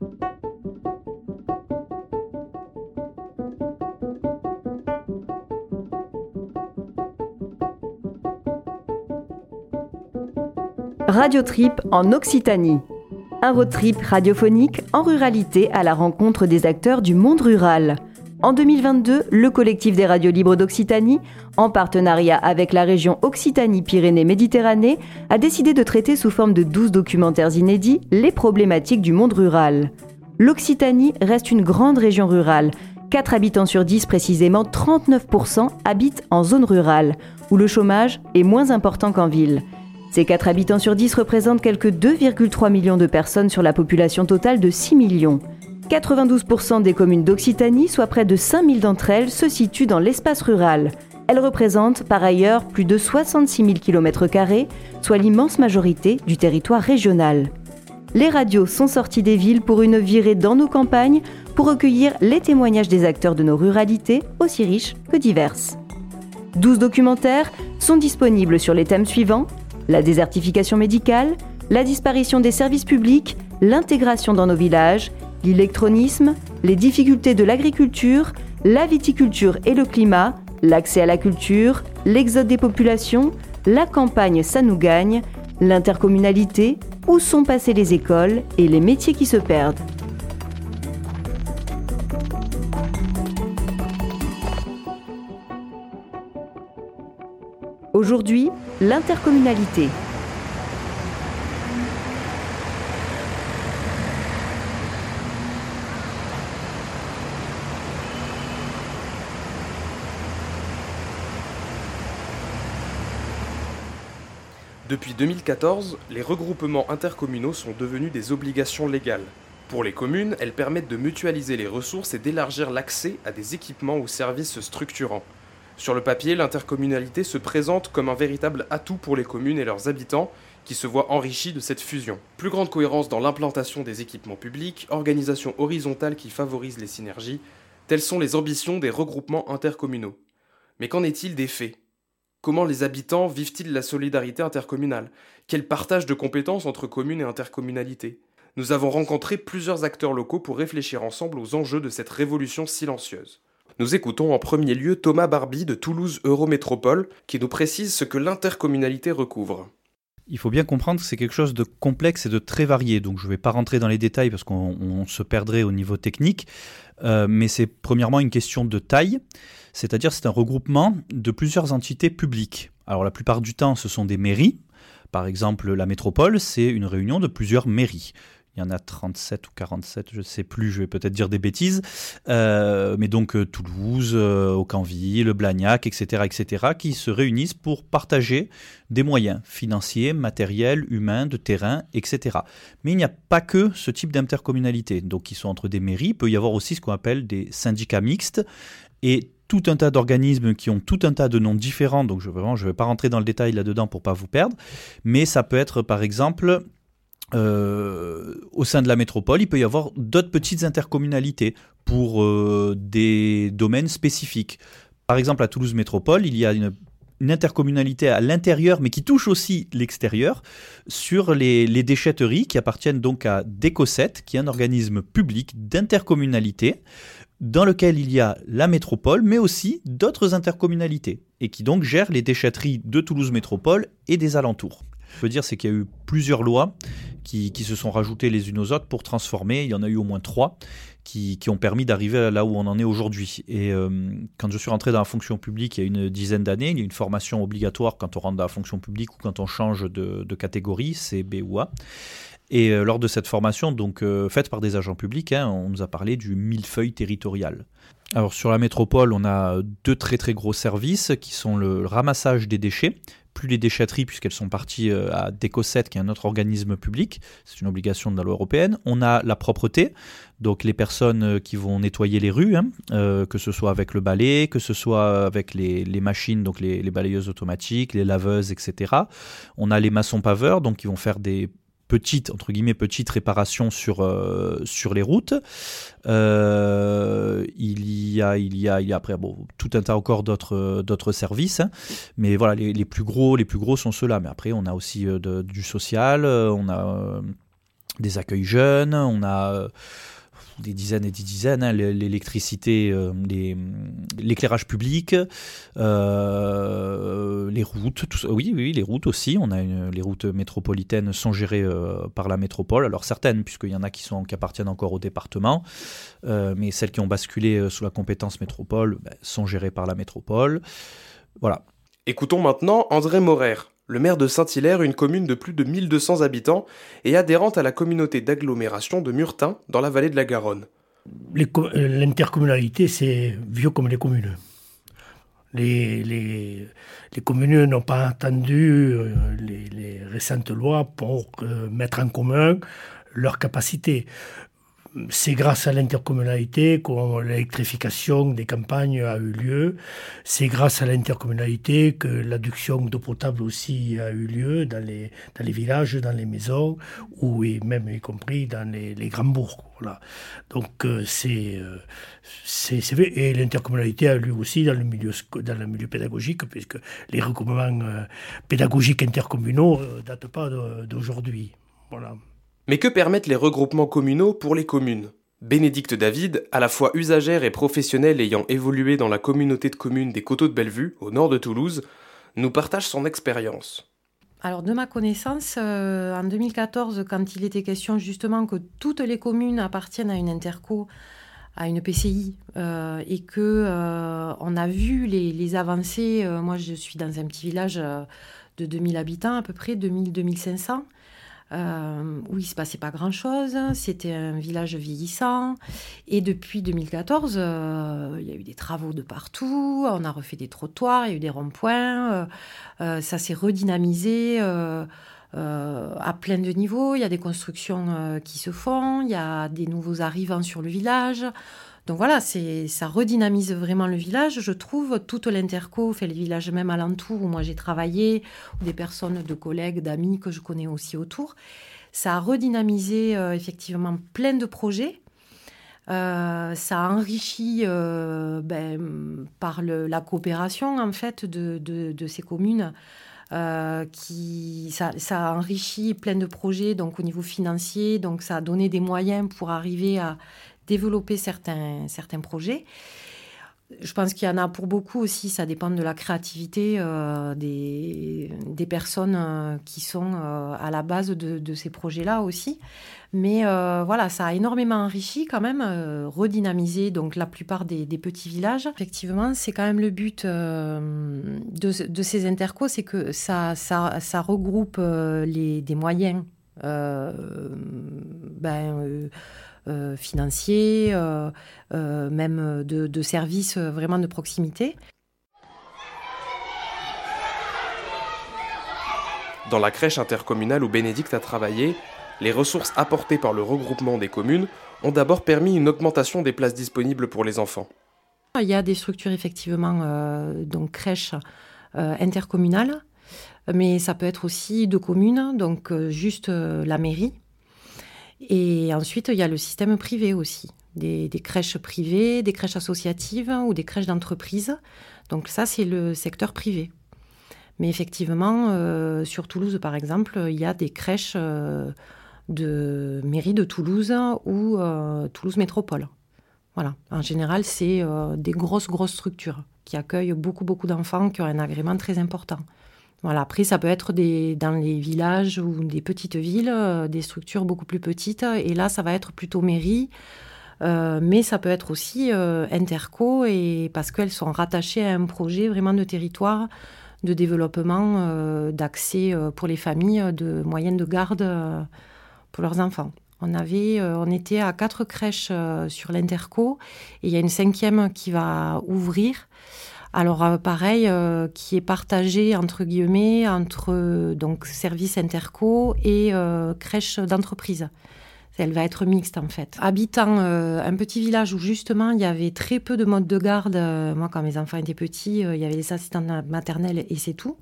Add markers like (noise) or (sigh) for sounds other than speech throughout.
Radio Trip en Occitanie. Un road trip radiophonique en ruralité à la rencontre des acteurs du monde rural. En 2022, le collectif des radios libres d'Occitanie, en partenariat avec la région Occitanie-Pyrénées-Méditerranée, a décidé de traiter sous forme de 12 documentaires inédits les problématiques du monde rural. L'Occitanie reste une grande région rurale. 4 habitants sur 10, précisément 39%, habitent en zone rurale, où le chômage est moins important qu'en ville. Ces 4 habitants sur 10 représentent quelques 2,3 millions de personnes sur la population totale de 6 millions. 92% des communes d'Occitanie, soit près de 5000 d'entre elles, se situent dans l'espace rural. Elles représentent par ailleurs plus de 66 000 km, soit l'immense majorité du territoire régional. Les radios sont sorties des villes pour une virée dans nos campagnes pour recueillir les témoignages des acteurs de nos ruralités, aussi riches que diverses. 12 documentaires sont disponibles sur les thèmes suivants la désertification médicale, la disparition des services publics, l'intégration dans nos villages, l'électronisme, les difficultés de l'agriculture, la viticulture et le climat, l'accès à la culture, l'exode des populations, la campagne ça nous gagne, l'intercommunalité, où sont passées les écoles et les métiers qui se perdent. Aujourd'hui, l'intercommunalité. Depuis 2014, les regroupements intercommunaux sont devenus des obligations légales. Pour les communes, elles permettent de mutualiser les ressources et d'élargir l'accès à des équipements ou services structurants. Sur le papier, l'intercommunalité se présente comme un véritable atout pour les communes et leurs habitants qui se voient enrichis de cette fusion. Plus grande cohérence dans l'implantation des équipements publics, organisation horizontale qui favorise les synergies, telles sont les ambitions des regroupements intercommunaux. Mais qu'en est-il des faits? Comment les habitants vivent-ils la solidarité intercommunale? Quel partage de compétences entre communes et intercommunalité Nous avons rencontré plusieurs acteurs locaux pour réfléchir ensemble aux enjeux de cette révolution silencieuse. Nous écoutons en premier lieu Thomas Barbie de Toulouse Eurométropole qui nous précise ce que l'intercommunalité recouvre. Il faut bien comprendre que c'est quelque chose de complexe et de très varié, donc je ne vais pas rentrer dans les détails parce qu'on se perdrait au niveau technique, euh, mais c'est premièrement une question de taille c'est-à-dire c'est un regroupement de plusieurs entités publiques. Alors la plupart du temps, ce sont des mairies. Par exemple, la métropole, c'est une réunion de plusieurs mairies. Il y en a 37 ou 47, je ne sais plus, je vais peut-être dire des bêtises. Euh, mais donc euh, Toulouse, euh, Aucanville, Blagnac, etc., etc., qui se réunissent pour partager des moyens financiers, matériels, humains, de terrain, etc. Mais il n'y a pas que ce type d'intercommunalité. Donc, ils sont entre des mairies. Il peut y avoir aussi ce qu'on appelle des syndicats mixtes. Et tout un tas d'organismes qui ont tout un tas de noms différents, donc je ne vais pas rentrer dans le détail là-dedans pour pas vous perdre, mais ça peut être par exemple euh, au sein de la métropole, il peut y avoir d'autres petites intercommunalités pour euh, des domaines spécifiques. Par exemple, à Toulouse Métropole, il y a une, intercommunalité à l'intérieur, mais qui touche aussi l'extérieur, sur les, déchetteries qui appartiennent donc à Décosset, qui est un organisme public d'intercommunalité dans lequel il y a la métropole, mais aussi d'autres intercommunalités, et qui donc gèrent les déchetteries de Toulouse Métropole et des alentours. Je veux dire, c'est qu'il y a eu plusieurs lois qui, se sont rajoutées les unes aux autres pour transformer. Il y en a eu au moins trois qui, ont permis d'arriver là où on en est aujourd'hui. Et euh, quand je suis rentré dans la fonction publique il y a une dizaine d'années, il y a une formation obligatoire quand on rentre dans la fonction publique ou quand on change de, de catégorie, c'est B ou A. Et euh, lors de cette formation, donc euh, faite par des agents publics, hein, on nous a parlé du millefeuille territorial. Alors sur la métropole, on a deux très très gros services qui sont le ramassage des déchets, plus les déchetteries puisqu'elles sont parties euh, à Décosset qui est un autre organisme public, c'est une obligation de la loi européenne. On a la propreté, donc les personnes qui vont nettoyer les rues, hein, que ce soit avec le balai, que ce soit avec les, machines, donc les, les, balayeuses automatiques, les laveuses, etc. On a les maçons paveurs, donc qui vont faire des petite entre guillemets petite réparation sur euh, sur les routes. Euh, il y a il y a il y a après bon tout un tas encore d'autres d'autres services, hein. mais voilà les, plus gros les plus gros sont ceux-là. Mais après on a aussi euh, du social, on a des accueils jeunes, on a des dizaines et des dizaines, hein, l'électricité, euh, l'éclairage public, euh, les routes, tout ça. Oui, oui, les routes aussi. On a les routes métropolitaines sont gérées euh, par la métropole. Alors certaines, puisqu'il y en a qui, sont, qui appartiennent encore au département, mais celles qui ont basculé sous la compétence métropole ben, sont gérées par la métropole. Voilà. Écoutons maintenant André Morer, le maire de Saint-Hilaire, une commune de plus de 1200 habitants et adhérente à la communauté d'agglomération de Murtin, dans la vallée de la Garonne. Euh, l'intercommunalité, c'est vieux comme les communes. Les, communes n'ont pas attendu euh, les, récentes lois pour euh, mettre en commun leurs capacités c'est grâce à l'intercommunalité que l'électrification des campagnes a eu lieu. C'est grâce à l'intercommunalité que l'adduction d'eau potable aussi a eu lieu dans les, dans les villages, dans les maisons, ou et même y compris dans les, grands bourgs. Voilà. Donc euh, c'est euh, et l'intercommunalité a eu aussi dans le milieu dans le milieu pédagogique puisque les regroupements euh, pédagogiques intercommunaux ne datent pas d'aujourd'hui. Voilà. Mais que permettent les regroupements communaux pour les communes? Bénédicte David, à la fois usagère et professionnelle ayant évolué dans la communauté de communes des Coteaux de Bellevue, au nord de Toulouse, nous partage son expérience. Alors de ma connaissance, euh, en 2014, quand il était question justement que toutes les communes appartiennent à une interco, à une PCI, euh, et que euh, on a vu les, les avancées. moi, je suis dans un petit village de 2000 habitants à peu près, 2000-2500 euh, où il se passait pas grand-chose. C'était un village vieillissant. Et depuis 2014, euh, il y a eu des travaux de partout. On a refait des trottoirs, il y a eu des ronds-points. Euh, ça s'est redynamisé. à plein de niveaux, il y a des constructions qui se font, il y a des nouveaux arrivants sur le village. Donc voilà, ça redynamise vraiment le village. Je trouve toute l'interco, fait les villages même alentour où moi j'ai travaillé, ou des personnes de collègues, d'amis que je connais aussi autour. Ça a redynamisé euh, effectivement plein de projets. Euh, ça a enrichi euh, ben, par la coopération en fait de, ces communes. qui, ça, ça, a enrichi plein de projets donc au niveau financier, donc ça a donné des moyens pour arriver à développer certains, certains projets. Je pense qu'il y en a pour beaucoup aussi, ça dépend de la créativité euh, des, des, personnes euh, qui sont euh, à la base de, ces projets-là aussi. Mais voilà, ça a énormément enrichi quand même, redynamisé donc la plupart des, des, petits villages. Effectivement, c'est quand même le but de, de, ces intercos, c'est que ça, ça, ça regroupe les, des moyens. ben, euh, financiers, euh, euh, même de, services vraiment de proximité. Dans la crèche intercommunale où Bénédicte a travaillé, les ressources apportées par le regroupement des communes ont d'abord permis une augmentation des places disponibles pour les enfants. Il y a des structures effectivement, donc crèches intercommunales, mais ça peut être aussi de communes, donc juste la mairie et ensuite, il y a le système privé aussi, des, crèches privées, des crèches associatives ou des crèches d'entreprise. Donc ça, c'est le secteur privé. Mais effectivement, euh, sur Toulouse, par exemple, il y a des crèches euh, de mairie de Toulouse ou euh, Toulouse Métropole. Voilà. En général, c'est des grosses, grosses structures qui accueillent beaucoup, beaucoup d'enfants qui ont un agrément très important. Voilà, après, ça peut être dans les villages ou des petites villes, euh, des structures beaucoup plus petites. Et là, ça va être plutôt mairie. Euh, mais ça peut être aussi euh, interco et parce qu'elles sont rattachées à un projet vraiment de territoire de développement d'accès pour les familles de moyens de garde pour leurs enfants. On avait, on était à quatre crèches sur l'interco et il y a une cinquième qui va ouvrir. Alors euh, pareil, euh, qui est partagé entre guillemets entre donc service interco et euh, crèche d'entreprise. Elle va être mixte en fait. Habitant un petit village où justement il y avait très peu de modes de garde, moi quand mes enfants étaient petits, il y avait les assistants maternels et c'est tout.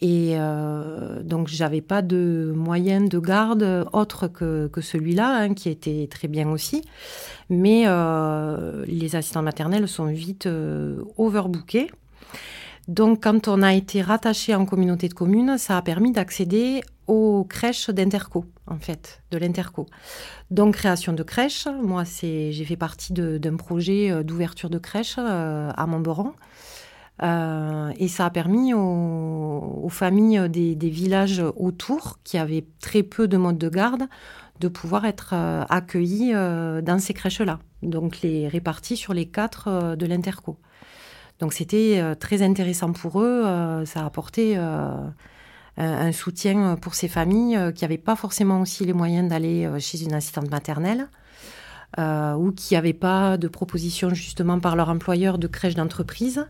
Et euh, donc, j'avais pas de moyens de garde autre que, que celui-là, hein, qui était très bien aussi. Mais euh, les assistants maternels sont vite euh, overbookés. Donc, quand on a été rattaché en communauté de communes, ça a permis d'accéder aux crèches d'Interco, en fait, de l'interco. Donc, création de crèche. Moi, j'ai fait partie d'un projet euh, d'ouverture de crèche euh, à Montberon. Euh, et ça a permis aux, familles des, villages autour, qui avaient très peu de modes de garde, de pouvoir être accueillis dans ces crèches-là. Donc, les répartis sur les quatre de l'interco. Donc, c'était très intéressant pour eux. ça a apporté un soutien pour ces familles euh, qui n'avaient pas forcément aussi les moyens d'aller euh, chez une assistante maternelle. Euh, ou qui n'avaient pas de proposition justement par leur employeur de crèche d'entreprise.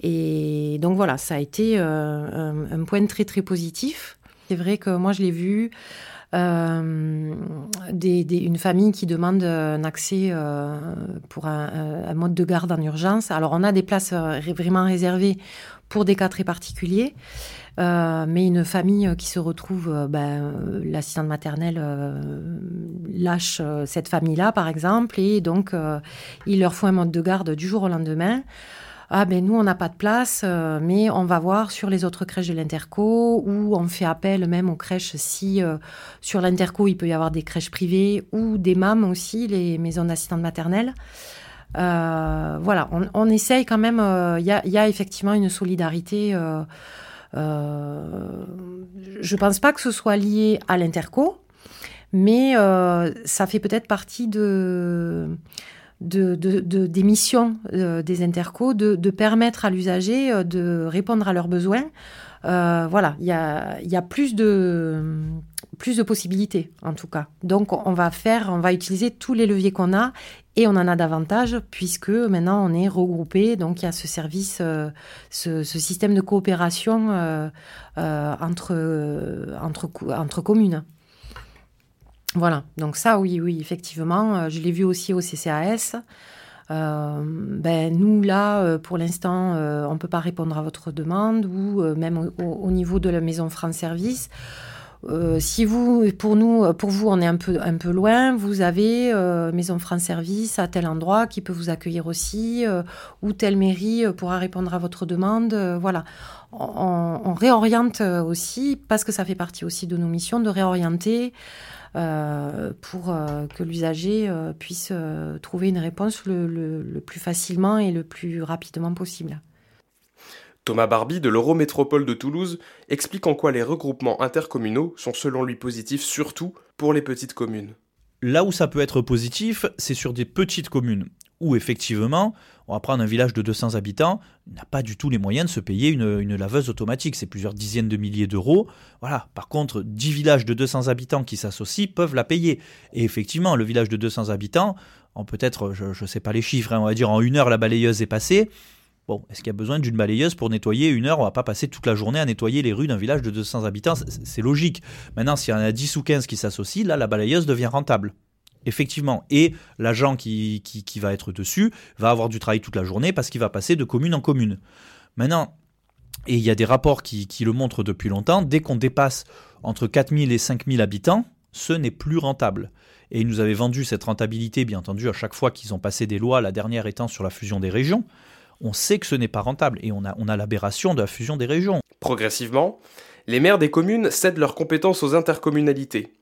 Et donc voilà, ça a été un, point très très positif. C'est vrai que moi je l'ai vu, une famille qui demande un accès pour un, mode de garde en urgence. Alors on a des places vraiment réservées pour des cas très particuliers. Euh, mais une famille qui se retrouve, euh, ben, l'assistante maternelle euh, lâche cette famille-là, par exemple, et donc il leur faut un mode de garde du jour au lendemain. Ah ben nous on n'a pas de place, mais on va voir sur les autres crèches de l'Interco ou on fait appel même aux crèches si sur l'Interco il peut y avoir des crèches privées ou des MAM aussi, les maisons d'assistante maternelle. voilà, on, essaye quand même. Il y, a effectivement une solidarité euh, je ne pense pas que ce soit lié à l'interco, mais euh, ça fait peut-être partie de, de, des missions euh, des intercos de, permettre à l'usager de répondre à leurs besoins. voilà, il y a, y a, plus de plus de possibilités en tout cas. Donc on va faire, on va utiliser tous les leviers qu'on a et on en a davantage puisque maintenant on est regroupé. Donc il y a ce service, euh, ce, système de coopération euh, euh, entre, entre communes. Voilà, donc ça oui, oui, effectivement, je l'ai vu aussi au CCAS. ben, nous, là, pour l'instant, on ne peut pas répondre à votre demande ou même au, au, niveau de la maison France Service. Euh, si vous, pour nous, pour vous, on est un peu, loin, vous avez euh, Maison France Service à tel endroit qui peut vous accueillir aussi, euh, ou telle mairie pourra répondre à votre demande. voilà. On, réoriente aussi, parce que ça fait partie aussi de nos missions, de réorienter pour que l'usager puisse trouver une réponse le plus facilement et le plus rapidement possible. Thomas Barbie de l'Eurométropole de Toulouse explique en quoi les regroupements intercommunaux sont selon lui positifs surtout pour les petites communes. Là où ça peut être positif, c'est sur des petites communes, où effectivement, on va prendre un village de 200 habitants, n'a pas du tout les moyens de se payer une, laveuse automatique, c'est plusieurs dizaines de milliers d'euros. Voilà. Par contre, 10 villages de 200 habitants qui s'associent peuvent la payer. Et effectivement, le village de 200 habitants, en peut-être, je ne sais pas les chiffres, hein, on va dire en une heure la balayeuse est passée, Bon, est-ce qu'il y a besoin d'une balayeuse pour nettoyer une heure? On va pas passer toute la journée à nettoyer les rues d'un village de 200 habitants, c'est logique. Maintenant, s'il y en a 10 ou 15 qui s'associent, là, la balayeuse devient rentable. Effectivement. Et l'agent qui, qui, va être dessus va avoir du travail toute la journée parce qu'il va passer de commune en commune. Maintenant, et il y a des rapports qui, qui le montrent depuis longtemps, dès qu'on dépasse entre 4000 et 5000 habitants, ce n'est plus rentable. Et ils nous avaient vendu cette rentabilité, bien entendu, à chaque fois qu'ils ont passé des lois, la dernière étant sur la fusion des régions on sait que ce n'est pas rentable et on a, on a l'aberration de la fusion des régions. Progressivement, les maires des communes cèdent leurs compétences aux intercommunalités.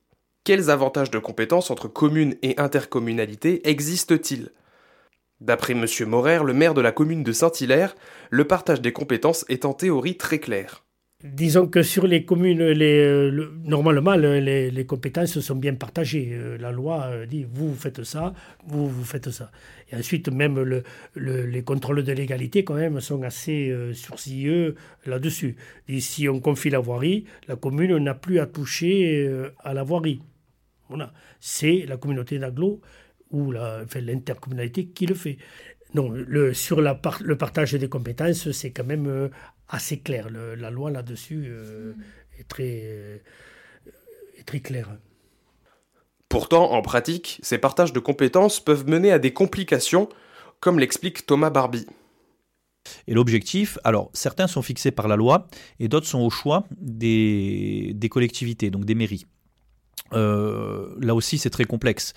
Quels avantages de compétences entre communes et intercommunalités existent-ils? D'après M. Morer, le maire de la commune de Saint-Hilaire, le partage des compétences est en théorie très clair. Disons que sur les communes, euh, normalement, les, compétences sont bien partagées. Euh, la loi euh, dit vous, faites ça, vous, faites ça. Et ensuite, même le, les contrôles de légalité, quand même, sont assez sourcilleux là-dessus. si on confie la voirie, la commune n'a plus à toucher à la voirie. Voilà. C'est la communauté d'agglo ou l'intercommunalité qui le fait. Non, le, sur la le partage des compétences, c'est quand même assez clair. la loi là-dessus euh, est, très, est très claire. Pourtant, en pratique, ces partages de compétences peuvent mener à des complications, comme l'explique Thomas Barbie. Et l'objectif, alors certains sont fixés par la loi et d'autres sont au choix des, des collectivités, donc des mairies. Euh, là aussi, c'est très complexe.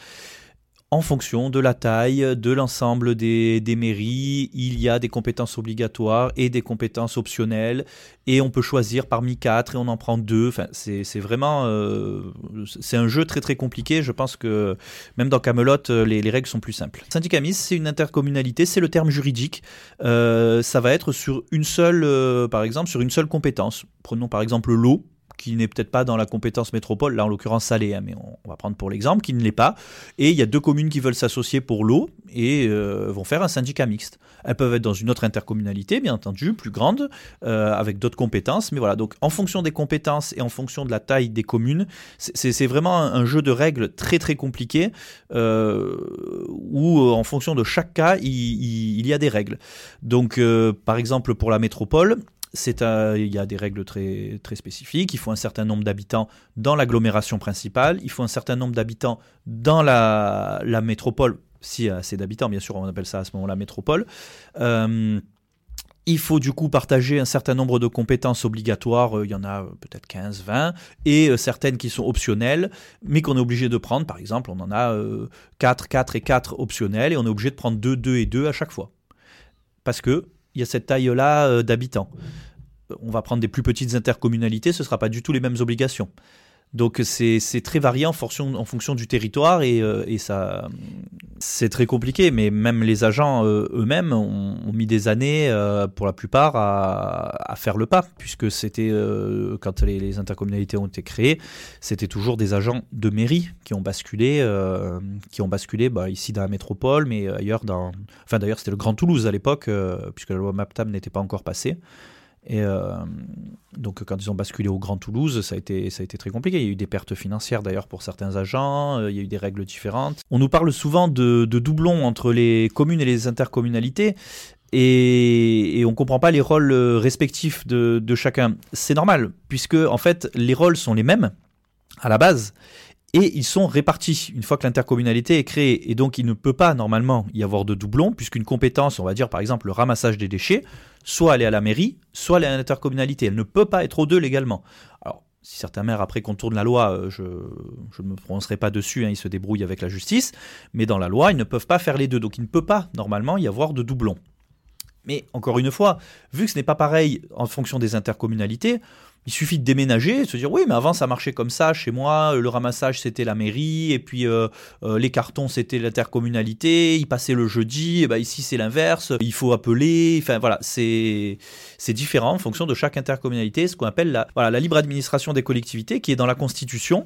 en fonction de la taille de l'ensemble des, mairies, il y a des compétences obligatoires et des compétences optionnelles, et on peut choisir parmi quatre et on en prend deux. Enfin, c'est vraiment, euh, un jeu très très compliqué. Je pense que même dans Camelot, euh, les, règles sont plus simples. Syndicat c'est une intercommunalité, c'est le terme juridique. Ça va être sur une seule, par exemple, sur une seule compétence. Prenons par exemple l'eau qui n'est peut-être pas dans la compétence métropole, là en l'occurrence Salé, hein, mais on, va prendre pour l'exemple, qui ne l'est pas. Et il y a deux communes qui veulent s'associer pour l'eau et euh, vont faire un syndicat mixte. Elles peuvent être dans une autre intercommunalité, bien entendu, plus grande, euh, avec d'autres compétences. Mais voilà, donc en fonction des compétences et en fonction de la taille des communes, c'est vraiment un, jeu de règles très très compliqué euh, où en fonction de chaque cas, il, il y a des règles. Donc par exemple pour la métropole, il y a des règles très, très spécifiques. Il faut un certain nombre d'habitants dans l'agglomération principale. Il faut un certain nombre d'habitants dans la, métropole. S'il y a assez d'habitants, bien sûr, on appelle ça à ce moment-là métropole. Euh, il faut du coup partager un certain nombre de compétences obligatoires, euh, il y en a euh, peut-être 15, 20, et certaines qui sont optionnelles, mais qu'on est obligé de prendre. Par exemple, on en a 4, 4 et 4 optionnels, et on est obligé de prendre 2, 2 et 2 à chaque fois. Parce que il y a cette taille-là euh, d'habitants. On va prendre des plus petites intercommunalités, ce ne sera pas du tout les mêmes obligations. Donc c'est très varié en fonction, du territoire et, euh, et ça c'est très compliqué. Mais même les agents euh, eux-mêmes ont, mis des années euh, pour la plupart à, faire le pas, puisque c'était quand les, intercommunalités ont été créées, c'était toujours des agents de mairie qui ont basculé, qui bah, ici dans la métropole, mais ailleurs dans, enfin d'ailleurs c'était le Grand Toulouse à l'époque, puisque la loi MAPTAM n'était pas encore passée. Et euh, donc, quand ils ont basculé au Grand Toulouse, ça a, été, très compliqué. Il y a eu des pertes financières d'ailleurs pour certains agents, euh, il y a eu des règles différentes. On nous parle souvent de, doublons entre les communes et les intercommunalités. Et, on ne comprend pas les rôles respectifs de, de chacun. C'est normal, puisque en fait les rôles sont les mêmes à la base, et ils sont répartis une fois que l'intercommunalité est créée. Et donc il ne peut pas normalement y avoir de doublons, puisqu'une compétence, on va dire par exemple le ramassage des déchets, soit elle est à la mairie, soit elle est à l'intercommunalité. Elle ne peut pas être aux deux légalement. Alors, si certains maires après contournent la loi, euh, je ne me prononcerai pas dessus, hein, ils se débrouillent avec la justice, mais dans la loi, ils ne peuvent pas faire les deux. Donc il ne peut pas normalement y avoir de doublons. Mais encore une fois, vu que ce n'est pas pareil en fonction des intercommunalités, il suffit de déménager et se dire oui, mais avant ça marchait comme ça. Chez moi, le ramassage c'était la mairie et puis euh, euh, les cartons c'était l'intercommunalité. Il passait le jeudi. Et ben ici c'est l'inverse. Il faut appeler. Enfin voilà, c'est c'est différent en fonction de chaque intercommunalité. Ce qu'on appelle la libre administration des collectivités qui est dans la Constitution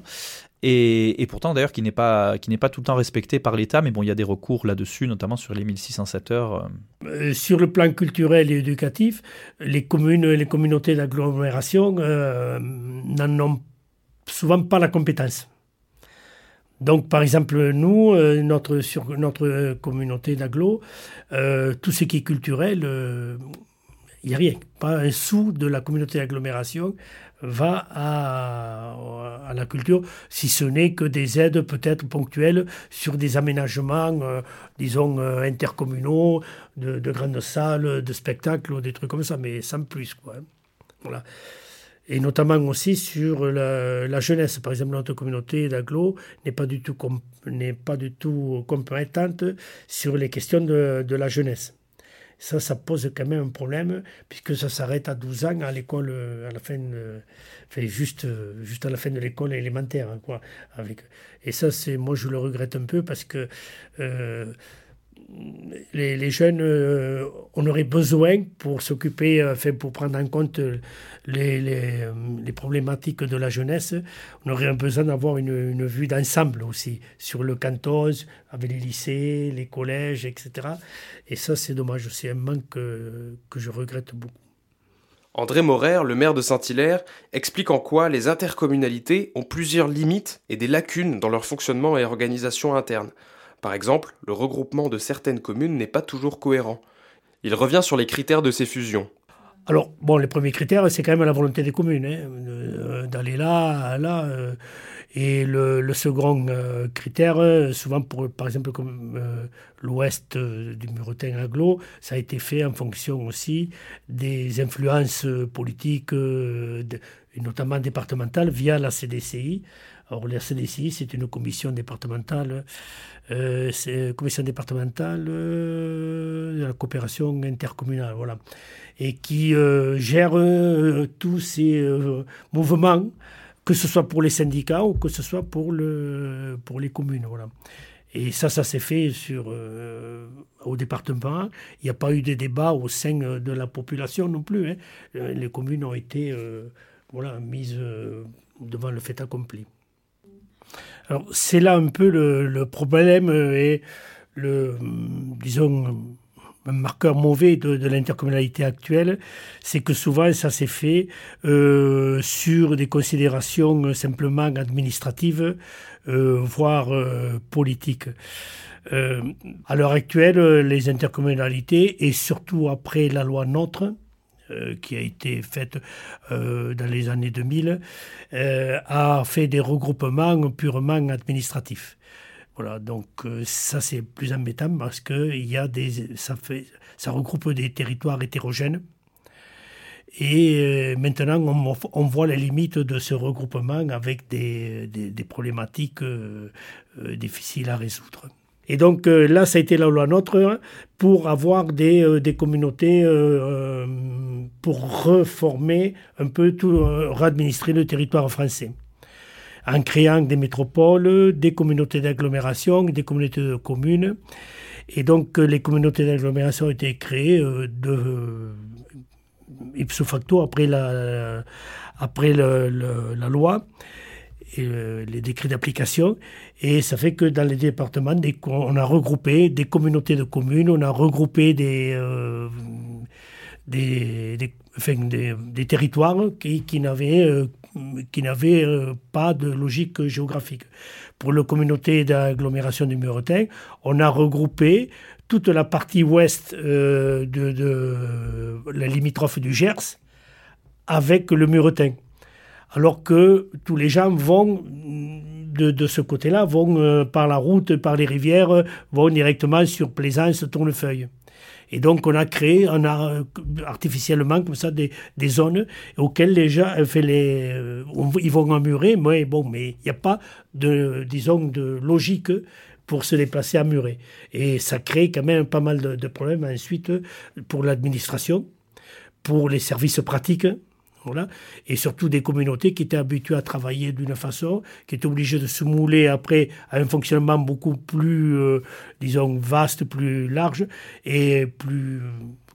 et, pourtant d'ailleurs qui n'est pas qui pas tout le temps respecté par l'État, mais bon, il y a des recours là-dessus, notamment sur les 1607 heures. Euh. Euh, sur le plan culturel et éducatif, les communes, les communautés d'agglomération euh, n'en ont souvent pas la compétence. Donc, par exemple, nous, notre, sur notre communauté d'agglo, tout ce qui est culturel, il n'y a rien. Pas un sou de la communauté d'agglomération va à, la culture, si ce n'est que des aides peut-être ponctuelles sur des aménagements, euh, disons, euh, intercommunaux, de, grandes salles, de spectacles, ou des trucs comme ça, mais sans plus. Quoi, hein. Voilà. Et notamment aussi sur la, jeunesse. Par exemple, notre communauté d'aglo n'est pas du tout pas du tout compétente sur les questions de, de la jeunesse. Ça, ça pose quand même un problème, puisque ça s'arrête à 12 ans à l'école, à la fin, enfin, juste, juste à la fin de l'école élémentaire. Hein, quoi, avec, et ça, c'est, moi, je le regrette un peu parce que euh, les, jeunes, euh, on aurait besoin pour s'occuper, euh, pour prendre en compte les, les, problématiques de la jeunesse, on aurait besoin d'avoir une, une, vue d'ensemble aussi sur le canton, avec les lycées, les collèges, etc. Et ça, c'est dommage, c'est un manque que, que je regrette beaucoup. André Morer, le maire de Saint-Hilaire, explique en quoi les intercommunalités ont plusieurs limites et des lacunes dans leur fonctionnement et organisation interne. Par exemple, le regroupement de certaines communes n'est pas toujours cohérent. Il revient sur les critères de ces fusions. Alors, bon, les premiers critères, c'est quand même la volonté des communes, hein, euh, d'aller là, là. Euh, et le, second euh, critère, souvent, par exemple, comme l'ouest du Muretin aglo, ça a été fait en fonction aussi des influences politiques, notamment départementales, via la CDCI, Alors la c'est une commission départementale, euh, commission départementale de la coopération intercommunale, voilà, et qui gère tous ces mouvements, que ce soit pour les syndicats ou que ce soit pour, le, pour les communes, voilà. Et ça, ça s'est fait euh, au département. Il n'y a pas eu de débat au sein de la population non plus. Hein. Euh, les communes ont été euh, voilà, mises devant le fait accompli. Alors, c'est là un peu le, problème et le, disons, un marqueur mauvais de, l'intercommunalité actuelle, c'est que souvent ça s'est fait sur des considérations simplement administratives euh, voire euh, politique. Euh, à l'heure actuelle, les intercommunalités, et surtout après la loi NOTRe, qui a été faite dans les années 2000, a fait des regroupements purement administratifs. Voilà, donc ça c'est plus embêtant parce que il y a des, ça, fait, ça regroupe des territoires hétérogènes et euh, maintenant, on, voit les limites de ce regroupement avec des, problématiques euh, euh, difficiles à résoudre. Et donc là, ça a été la loi NOTRe pour avoir des, des communautés, pour reformer un peu tout, réadministrer le territoire français. En créant des métropoles, des communautés d'agglomération, des communautés de communes. Et donc les communautés d'agglomération ont été créées de ipso facto après la, après la loi et les décrets d'application. Et ça fait que dans les départements, on a regroupé des communautés de communes, on a regroupé des, euh, des, des, territoires qui, qui n'avaient euh, qui n'avaient euh, pas de logique géographique. Pour la communauté d'agglomération du Muretin, on a regroupé toute la partie ouest euh, de, la limitrophe du Gers avec le Muretin. Alors que tous les gens vont de, ce côté-là, vont euh, par la route, par les rivières, vont directement sur Plaisance, Tournefeuille. Et donc on a créé, on a euh, artificiellement comme ça des, zones auxquelles les gens, fait les, ils vont mais bon, mais il n'y a pas de, disons, de logique pour se déplacer à Muret. Et ça crée quand même pas mal de, problèmes ensuite pour l'administration, pour les services pratiques. Voilà. Et surtout des communautés qui étaient habituées à travailler d'une façon, qui étaient obligées de se mouler après à un fonctionnement beaucoup plus, euh, disons, vaste, plus large et plus,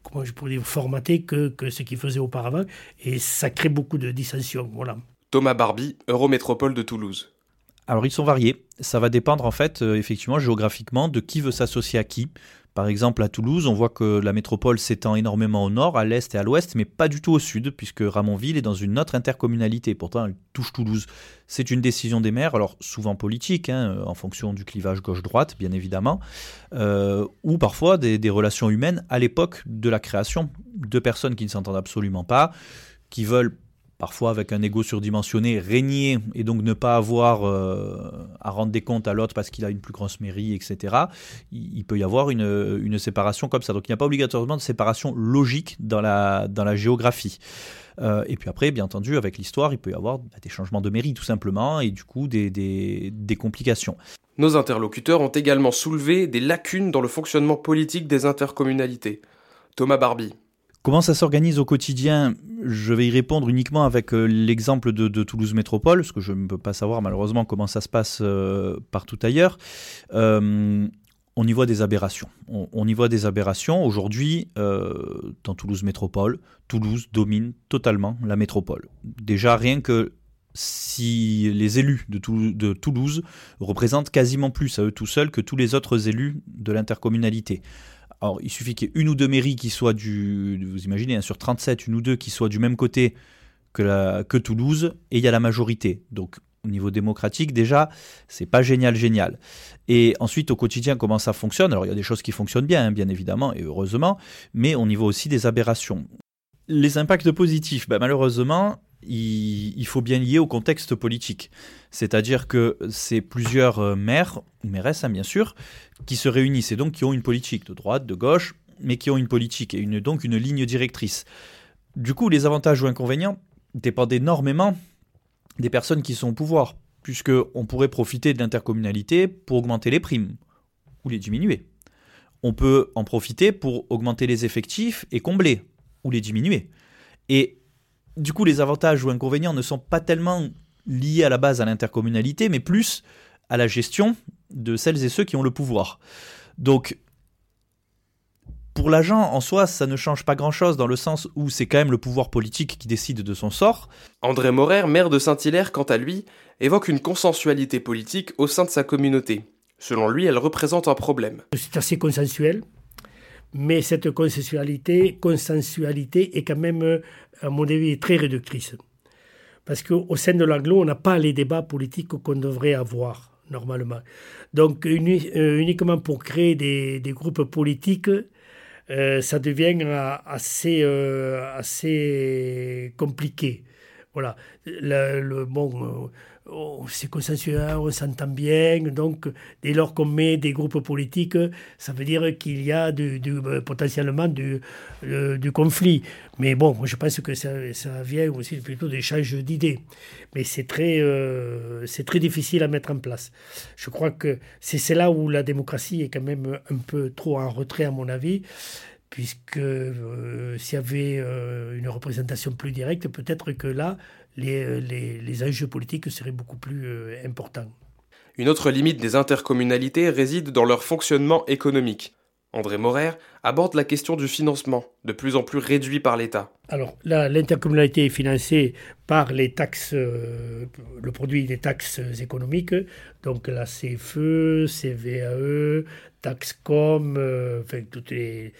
comment je pourrais dire, formaté que, que ce qu'ils faisaient auparavant. Et ça crée beaucoup de dissensions. Voilà. Thomas Barbie, Eurométropole de Toulouse. Alors ils sont variés. Ça va dépendre en fait, euh, effectivement, géographiquement, de qui veut s'associer à qui. Par exemple, à Toulouse, on voit que la métropole s'étend énormément au nord, à l'est et à l'ouest, mais pas du tout au sud, puisque Ramonville est dans une autre intercommunalité. Pourtant, elle touche Toulouse. C'est une décision des maires, alors souvent politique, hein, en fonction du clivage gauche-droite, bien évidemment, euh, ou parfois des relations humaines à l'époque de la création. Deux personnes qui ne s'entendent absolument pas, qui veulent parfois avec un ego surdimensionné, régner et donc ne pas avoir euh, à rendre des comptes à l'autre parce qu'il a une plus grosse mairie, etc., il, peut y avoir une, séparation comme ça. Donc il n'y a pas obligatoirement de séparation logique dans la, géographie. Euh, et puis après, bien entendu, avec l'histoire, il peut y avoir bah, des changements de mairie tout simplement et du coup des complications. Nos interlocuteurs ont également soulevé des lacunes dans le fonctionnement politique des intercommunalités. Thomas Barbie. Comment ça s'organise au quotidien? Je vais y répondre uniquement avec euh, l'exemple de, Toulouse Métropole, parce que je ne peux pas savoir malheureusement comment ça se passe euh, partout ailleurs. Euh, on y voit des aberrations. On, y voit des aberrations. Aujourd'hui, dans Toulouse Métropole, Toulouse domine totalement la métropole. Déjà, rien que si les élus de, de, Toulouse représentent quasiment plus à eux tout seuls que tous les autres élus de l'intercommunalité. Alors, il suffit qu'il y ait une ou deux mairies qui soient du. Vous imaginez, hein, sur 37, une ou deux qui soient du même côté que, Toulouse, et il y a la majorité. Donc, au niveau démocratique, déjà, c'est pas génial, génial. Et ensuite, au quotidien, comment ça fonctionne? Alors, il y a des choses qui fonctionnent bien, hein, bien évidemment, et heureusement, mais y voit aussi des aberrations. Les impacts positifs, ben, malheureusement, il, faut bien lier au contexte politique. C'est-à-dire que c'est plusieurs euh, maires, ou mairesses hein, bien sûr, qui se réunissent et donc qui ont une politique de droite, de gauche, mais qui ont une politique et donc une ligne directrice. Du coup, les avantages ou inconvénients dépendent énormément des personnes qui sont au pouvoir. puisqu'on pourrait profiter de l'intercommunalité pour augmenter les primes ou les diminuer. On peut en profiter pour augmenter les effectifs et combler ou les diminuer. Et du coup, les avantages ou inconvénients ne sont pas tellement liés à la base à l'intercommunalité, mais plus à la gestion de celles et ceux qui ont le pouvoir. Donc, pour l'agent, en soi, ça ne change pas grand-chose dans le sens où c'est quand même le pouvoir politique qui décide de son sort. André Morer, maire de Saint-Hilaire, quant à lui, évoque une consensualité politique au sein de sa communauté. Selon lui, elle représente un problème. C'est assez consensuel, mais cette consensualité, consensualité est quand même, à mon avis, très réductrice. Parce qu'au sein de l'aglo, on n'a pas les débats politiques qu'on devrait avoir normalement. Donc euh, uniquement pour créer des, groupes politiques, euh, ça devient euh, assez, compliqué. Voilà. Bon, c'est consensuel, on s'entend bien. Donc, dès lors qu'on met des groupes politiques, ça veut dire qu'il y a du, potentiellement du, du, conflit. Mais bon, je pense que ça, ça vient aussi plutôt d'échanges d'idées. Mais c'est très, c'est très difficile à mettre en place. Je crois que c'est là où la démocratie est quand même un peu trop en retrait, à mon avis puisque euh, s'il y avait euh, une représentation plus directe, peut-être que là, les, euh, les, les, enjeux politiques seraient beaucoup plus importants. Une autre limite des intercommunalités réside dans leur fonctionnement économique. André Morer aborde la question du financement, de plus en plus réduit par l'État. Alors, l'intercommunalité est financée par les taxes, le produit des taxes économiques, donc la CFE, CVAE, Taxcom, enfin, toutes les,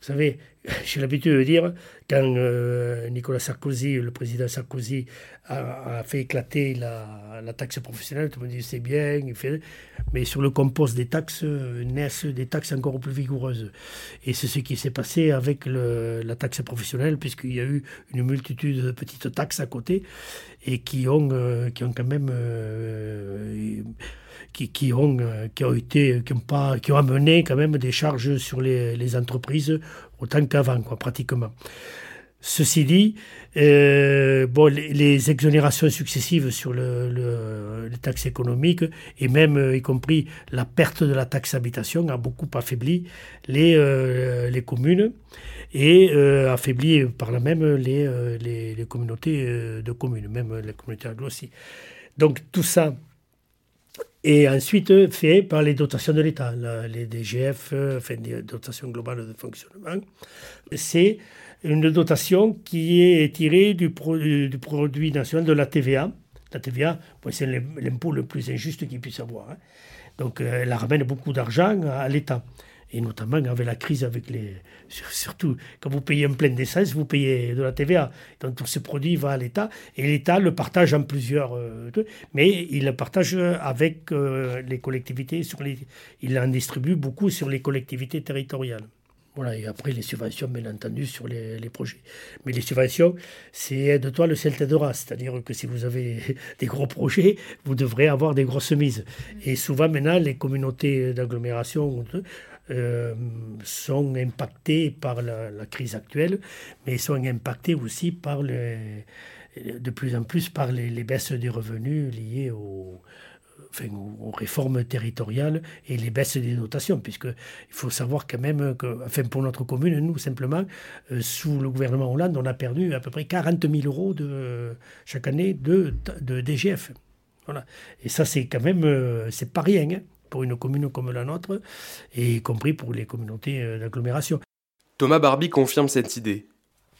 vous savez, (laughs) j'ai l'habitude de dire, quand euh, Nicolas Sarkozy, le président Sarkozy, a, fait éclater la, taxe professionnelle, tout le monde dit c'est bien, mais sur le compost des taxes euh, naissent des taxes encore plus vigoureuses. Et c'est ce qui s'est passé avec la taxe professionnelle, puisqu'il y a eu une multitude de petites taxes à côté, et qui ont, euh, qui ont quand même qui, ont, euh, qui ont été, qui ont, pas, qui ont amené quand même des charges sur les, les entreprises autant qu'avant, quoi, pratiquement. Ceci dit, euh, bon, les, exonérations successives sur le, le, les taxes économiques et même euh, y compris la perte de la taxe habitation a beaucoup affaibli les, les communes et affaibli par là même les, les, communautés de communes, même les communautés aglo aussi. Donc tout ça, et ensuite fait par les dotations de l'État, les DGF, enfin les dotations globales de fonctionnement. C'est une dotation qui est tirée du, du produit national de la TVA. La TVA, c'est l'impôt le plus injuste qu'il puisse avoir. Hein. Donc euh, elle ramène beaucoup d'argent à l'État et notamment avec la crise, avec les, surtout quand vous payez un plein d'essence, vous payez de la TVA. Donc tout ce produit va à l'État et l'État le partage en plusieurs, euh, mais il le partage avec euh, les collectivités, sur les, il en distribue beaucoup sur les collectivités territoriales. Voilà, et après les subventions, bien entendu, sur les, projets. Mais les subventions, c'est de toi le ciel t'aidera. C'est-à-dire que si vous avez (laughs) des gros projets, vous devrez avoir des grosses mises. Et souvent, maintenant, les communautés d'agglomération euh, sont impactés par la, crise actuelle, mais sont impactés aussi par le, de plus en plus par les, baisses des revenus liées aux, réformes territoriales et les baisses des dotations, puisqu'il faut savoir quand même que, enfin pour notre commune, nous simplement, euh, sous le gouvernement Hollande, on a perdu à peu près 40 000 euros de, chaque année de, de DGF. Voilà. Et ça, c'est quand même, euh, c'est pas rien. Hein pour une commune comme la nôtre, et y compris pour les communautés euh, d'agglomération. Thomas Barbie confirme cette idée.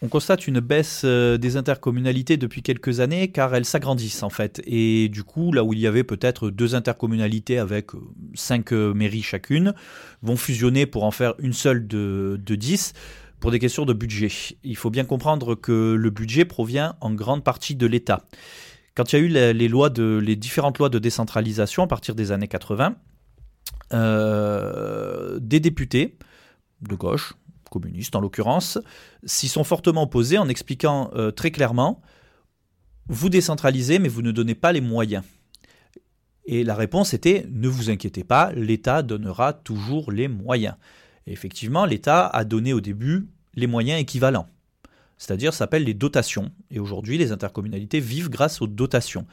On constate une baisse euh, des intercommunalités depuis quelques années car elles s'agrandissent en fait. Et du coup, là où il y avait peut-être deux intercommunalités avec euh, cinq mairies chacune, vont fusionner pour en faire une seule de, de 10 pour des questions de budget. Il faut bien comprendre que le budget provient en grande partie de l'État. Quand il y a eu les, lois de, les différentes lois de décentralisation à partir des années 80, euh, des députés de gauche, communistes en l'occurrence, s'y sont fortement opposés en expliquant euh, très clairement vous décentralisez, mais vous ne donnez pas les moyens. Et la réponse était ne vous inquiétez pas, l'État donnera toujours les moyens. Effectivement, l'État a donné au début les moyens équivalents. C'est-à-dire, s'appelle les dotations. Et aujourd'hui, les intercommunalités vivent grâce aux dotations.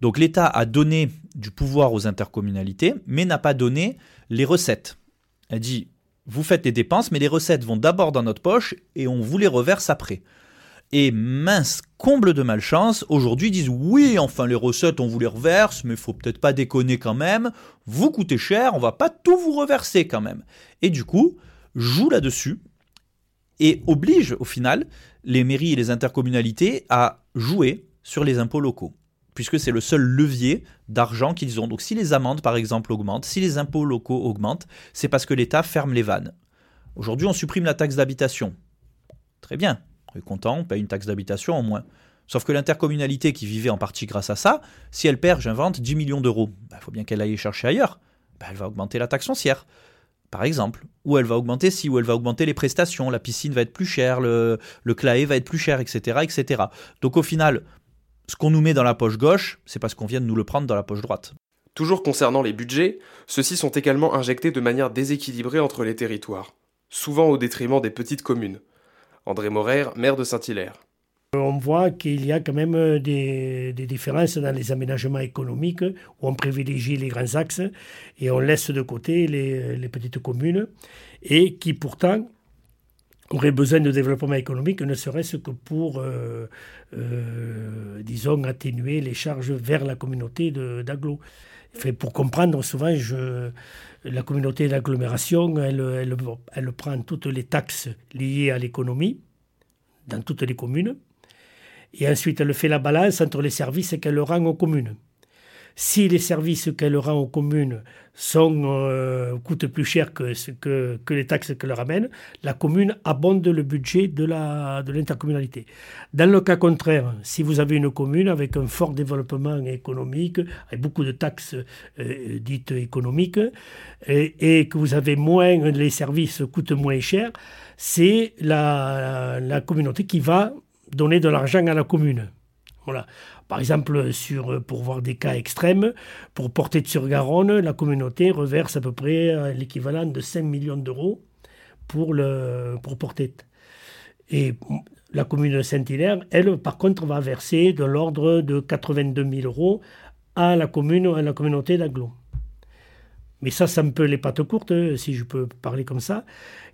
Donc l'État a donné du pouvoir aux intercommunalités, mais n'a pas donné les recettes. Elle dit, vous faites les dépenses, mais les recettes vont d'abord dans notre poche et on vous les reverse après. Et mince, comble de malchance, aujourd'hui disent oui, enfin les recettes on vous les reverse, mais faut peut-être pas déconner quand même, vous coûtez cher, on va pas tout vous reverser quand même. Et du coup, joue là-dessus et oblige au final les mairies et les intercommunalités à jouer sur les impôts locaux puisque c'est le seul levier d'argent qu'ils ont. Donc si les amendes, par exemple, augmentent, si les impôts locaux augmentent, c'est parce que l'État ferme les vannes. Aujourd'hui, on supprime la taxe d'habitation. Très bien, on est content, on paye une taxe d'habitation au moins. Sauf que l'intercommunalité qui vivait en partie grâce à ça, si elle perd, j'invente, 10 millions d'euros, il bah, faut bien qu'elle aille chercher ailleurs. Bah, elle va augmenter la taxe foncière, par exemple. Ou elle va augmenter si, ou elle va augmenter les prestations, la piscine va être plus chère, le, le claé va être plus cher, etc., etc. Donc au final, ce qu'on nous met dans la poche gauche, c'est parce qu'on vient de nous le prendre dans la poche droite. Toujours concernant les budgets, ceux-ci sont également injectés de manière déséquilibrée entre les territoires, souvent au détriment des petites communes. André Morer, maire de Saint-Hilaire. On voit qu'il y a quand même euh, des, différences dans les aménagements économiques où on privilégie les grands axes et on laisse de côté les, les petites communes et qui pourtant aurait besoin de développement économique, ne serait-ce que pour, euh, euh, disons, atténuer les charges vers la communauté d'agglo. Pour comprendre, souvent, la communauté d'agglomération, elle, elle, elle, prend toutes les taxes liées à l'économie dans toutes les communes, et ensuite elle fait la balance entre les services qu'elle rend aux communes. Si les services qu'elle rend aux communes euh, coûtent plus cher que, les taxes qu'elle ramène, la commune abonde le budget de l'intercommunalité. Dans le cas contraire, si vous avez une commune avec un fort développement économique, avec beaucoup de taxes euh, dites économiques, et, et, que vous avez moins, les services coûtent moins cher, c'est la, la communauté qui va donner de l'argent à la commune. Voilà. Par exemple, sur, pour voir des cas extrêmes, pour porter sur garonne la communauté reverse à peu près euh, l'équivalent de 5 millions d'euros pour, le, pour. Et la commune de Saint-Hilaire, elle, par contre, va verser de l'ordre de 82 000 euros à la, commune, à la communauté d'Aglo. Mais ça, ça me peut les pattes courtes, si je peux parler comme ça,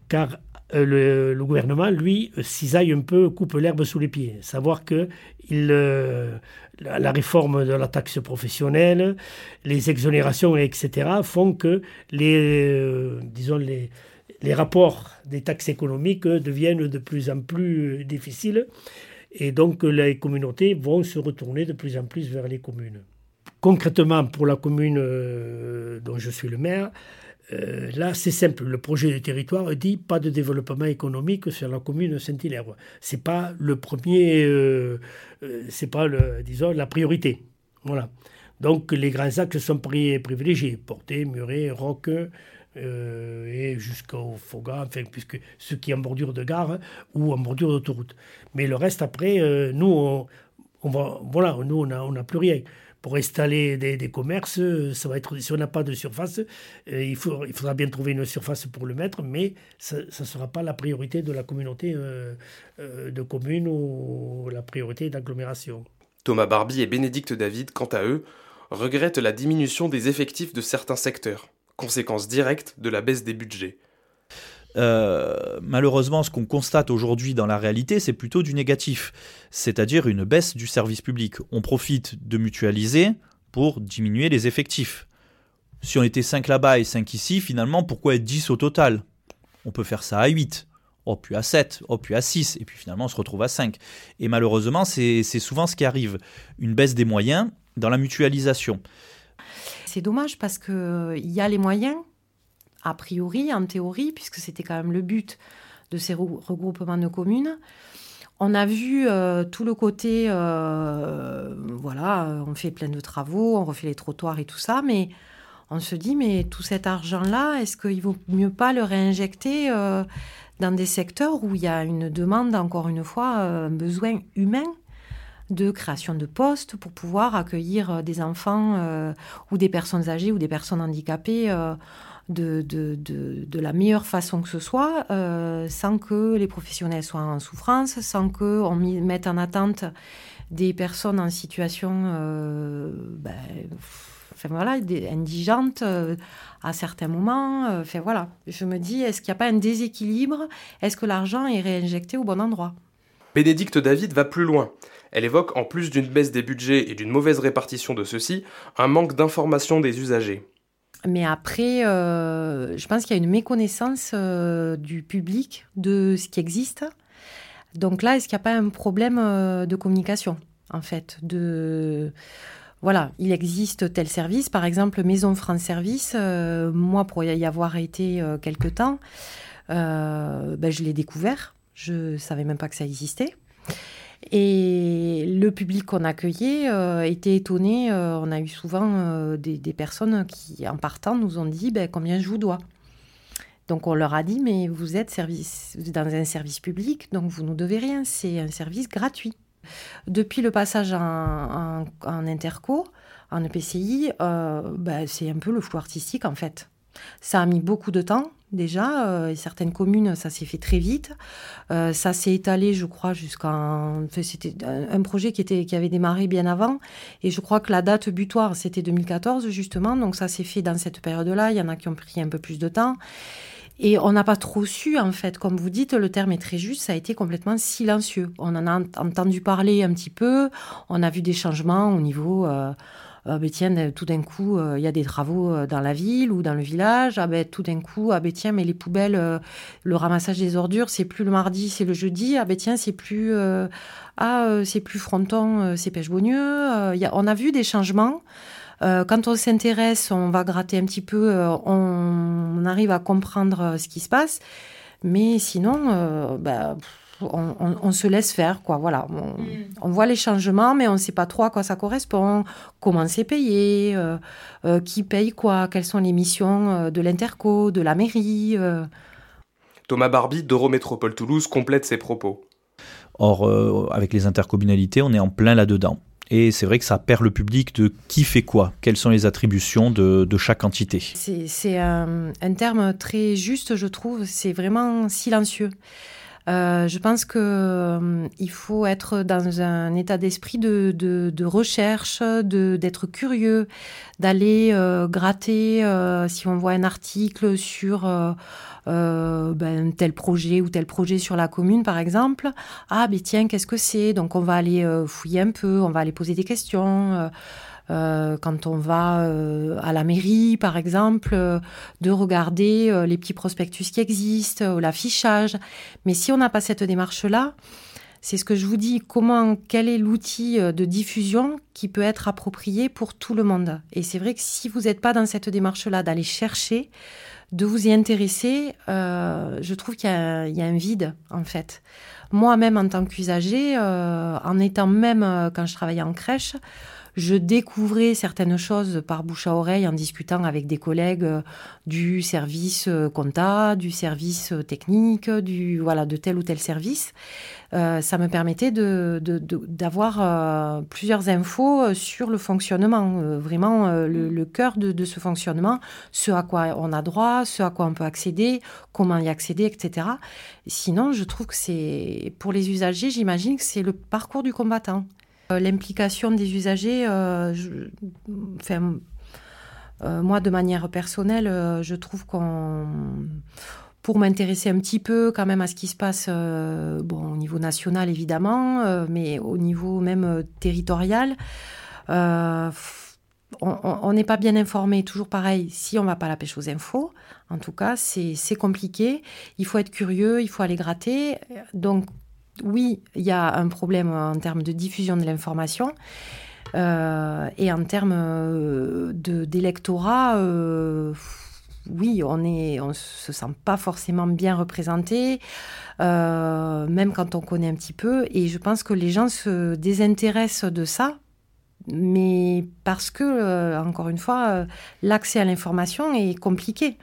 car euh, le, gouvernement, lui, cisaille un peu, coupe l'herbe sous les pieds. Savoir que euh, la, réforme de la taxe professionnelle, les exonérations, etc., font que les, euh, disons les, les rapports des taxes économiques deviennent de plus en plus difficiles. Et donc les communautés vont se retourner de plus en plus vers les communes. Concrètement, pour la commune dont je suis le maire, euh, là, c'est simple. Le projet de territoire dit pas de développement économique sur la commune Saint-Hilaire. C'est pas le premier, euh, euh, c'est pas disons la priorité. Voilà. Donc les grands axes sont privilégiés Porté, Muret, Roque et jusqu'au Foga, puisque ceux qui en bordure de gare ou en bordure d'autoroute. Mais le reste après, nous on, voilà, plus rien pour installer des, commerces, ça va être, si on n'a pas de surface, euh, il, faut, il faudra bien trouver une surface pour le mettre, mais ça ne sera pas la priorité de la communauté euh, euh, de communes ou la priorité d'agglomération. Thomas Barbie et Bénédicte David, quant à eux, regrettent la diminution des effectifs de certains secteurs, conséquence directe de la baisse des budgets. Euh, malheureusement, ce qu'on constate aujourd'hui dans la réalité, c'est plutôt du négatif, c'est-à-dire une baisse du service public. On profite de mutualiser pour diminuer les effectifs. Si on était 5 là-bas et 5 ici, finalement, pourquoi être 10 au total? On peut faire ça à 8, oh, puis à 7, oh, puis à 6, et puis finalement on se retrouve à 5. Et malheureusement, c'est souvent ce qui arrive, une baisse des moyens dans la mutualisation. C'est dommage parce qu'il y a les moyens, a priori, en théorie, puisque c'était quand même le but de ces regroupements de communes. On a vu euh, tout le côté, euh, voilà, on fait plein de travaux, on refait les trottoirs et tout ça, mais on se dit, mais tout cet argent-là, est-ce qu'il vaut mieux pas le réinjecter euh, dans des secteurs où il y a une demande, encore une fois, un besoin humain de création de postes pour pouvoir accueillir des enfants ou des personnes âgées ou des personnes handicapées de, la meilleure façon que ce soit, euh, sans que les professionnels soient en souffrance, sans qu'on mette en attente des personnes en situation ben, enfin, voilà, indigente à certains moments. Enfin, voilà. Je me dis, est-ce qu'il n'y a pas un déséquilibre? Est-ce que l'argent est réinjecté au bon endroit? Bénédicte David va plus loin. Elle évoque, en plus d'une baisse des budgets et d'une mauvaise répartition de ceux-ci, un manque d'information des usagers. Mais après, euh, je pense qu'il y a une méconnaissance euh, du public de ce qui existe. Donc là, est-ce qu'il n'y a pas un problème euh, de communication, en fait de... Voilà, il existe tel service, par exemple Maison France Service. moi, pour y avoir été quelque temps, ben, je l'ai découvert. Je savais même pas que ça existait. Et le public qu'on accueillait euh, était étonné. Euh, on a eu souvent euh, des, personnes qui, en partant, nous ont dit ben, combien je vous dois. Donc on leur a dit mais vous êtes service, dans un service public, donc vous nous devez rien. C'est un service gratuit. Depuis le passage en, interco, en EPCI, ben, c'est un peu le flou artistique en fait. Ça a mis beaucoup de temps déjà. Euh, certaines communes, ça s'est fait très vite. Euh, ça s'est étalé, je crois, jusqu'à... c'était un projet qui, était, qui avait démarré bien avant. Et je crois que la date butoir, c'était 2014, justement. Donc ça s'est fait dans cette période-là. Il y en a qui ont pris un peu plus de temps. Et on n'a pas trop su, en fait. Comme vous dites, le terme est très juste, ça a été complètement silencieux. On en a entendu parler un petit peu. On a vu des changements au niveau... Euh, ah ben tiens, tout d'un coup, euh, il y a des travaux euh, dans la ville ou dans le village. Ah ben tout d'un coup, ah ben tiens, mais les poubelles, euh, le ramassage des ordures, c'est plus le mardi, c'est le jeudi. Ah ben tiens, c'est plus, ah, c'est plus fronton, c'est pêche-beaunieux. on a vu des changements. quand on s'intéresse, on va gratter un petit peu, on, arrive à comprendre ce qui se passe. Mais sinon, bah, on, se laisse faire, quoi. Voilà, mm. on, voit les changements, mais on ne sait pas trop à quoi ça correspond, comment c'est payé, euh, euh, qui paye quoi, quelles sont les missions euh, de l'interco, de la mairie. Thomas Barbie d'Eurométropole Toulouse complète ses propos. Or, avec les intercommunalités, on est en plein là-dedans. Et c'est vrai que ça perd le public de qui fait quoi, quelles sont les attributions de, chaque entité. C'est un, un, terme très juste, je trouve, c'est vraiment silencieux. Euh, je pense qu'il euh, faut être dans un état d'esprit de, de, recherche, d'être curieux, d'aller euh, gratter si on voit un article sur ben, tel projet ou tel projet sur la commune, par exemple. Ah, ben tiens, qu'est-ce que c'est? Donc on va aller fouiller un peu, on va aller poser des questions. Euh, quand on va euh, à la mairie, par exemple, euh, de regarder les petits prospectus qui existent, l'affichage. Mais si on n'a pas cette démarche-là, c'est ce que je vous dis, comment, quel est l'outil de diffusion qui peut être approprié pour tout le monde? Et c'est vrai que si vous n'êtes pas dans cette démarche-là, d'aller chercher, de vous y intéresser, je trouve qu'il y, a un vide, en fait. Moi-même, en tant qu'usager, en étant même, quand je travaillais en crèche, je découvrais certaines choses par bouche à oreille en discutant avec des collègues euh, du service euh, compta, du service euh, technique, du voilà de tel ou tel service. ça me permettait d'avoir plusieurs infos sur le fonctionnement, vraiment le, le, cœur de, ce fonctionnement, ce à quoi on a droit, ce à quoi on peut accéder, comment y accéder, etc. Sinon, je trouve que c'est pour les usagers, j'imagine que c'est le parcours du combattant. Euh, l'implication des usagers, euh, euh, moi, de manière personnelle, je trouve qu'on pour m'intéresser un petit peu quand même à ce qui se passe bon, au niveau national évidemment, mais au niveau même territorial. on n'est pas bien informé, toujours pareil, si on ne va pas la pêche aux infos. En tout cas, c'est compliqué. Il faut être curieux, il faut aller gratter. Donc, oui, il y a un problème en termes de diffusion de l'information. Euh, et en termes euh, d'électorat, euh, oui, on ne on se sent pas forcément bien représenté, même quand on connaît un petit peu. Et je pense que les gens se désintéressent de ça, mais parce que, encore une fois, l'accès à l'information est compliqué.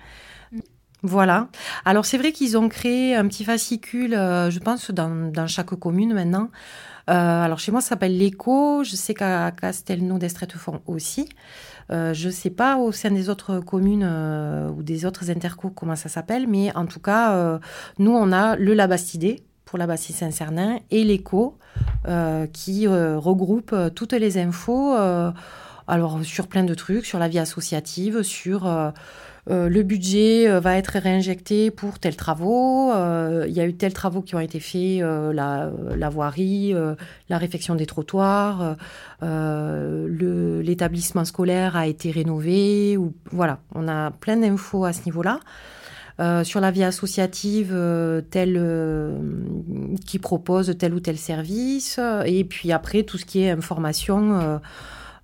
Voilà. Alors c'est vrai qu'ils ont créé un petit fascicule, euh, je pense, dans, chaque commune maintenant. Euh, alors chez moi, ça s'appelle l'écho. Je sais qu'à Castelnau d'Estrettefond aussi. Euh, je ne sais pas au sein des autres communes ou des autres intercos comment ça s'appelle, mais en tout cas, nous, on a le Labastidé, pour la Bastille Saint-Cernin et l'écho qui regroupe toutes les infos alors sur plein de trucs, sur la vie associative, sur euh, le budget euh, va être réinjecté pour tels travaux. Euh, il y a eu tels travaux qui ont été faits, la, voirie, la réfection des trottoirs, l'établissement scolaire a été rénové. Voilà, on a plein d'infos à ce niveau-là. sur la vie associative qui propose tel ou tel service, et puis après tout ce qui est information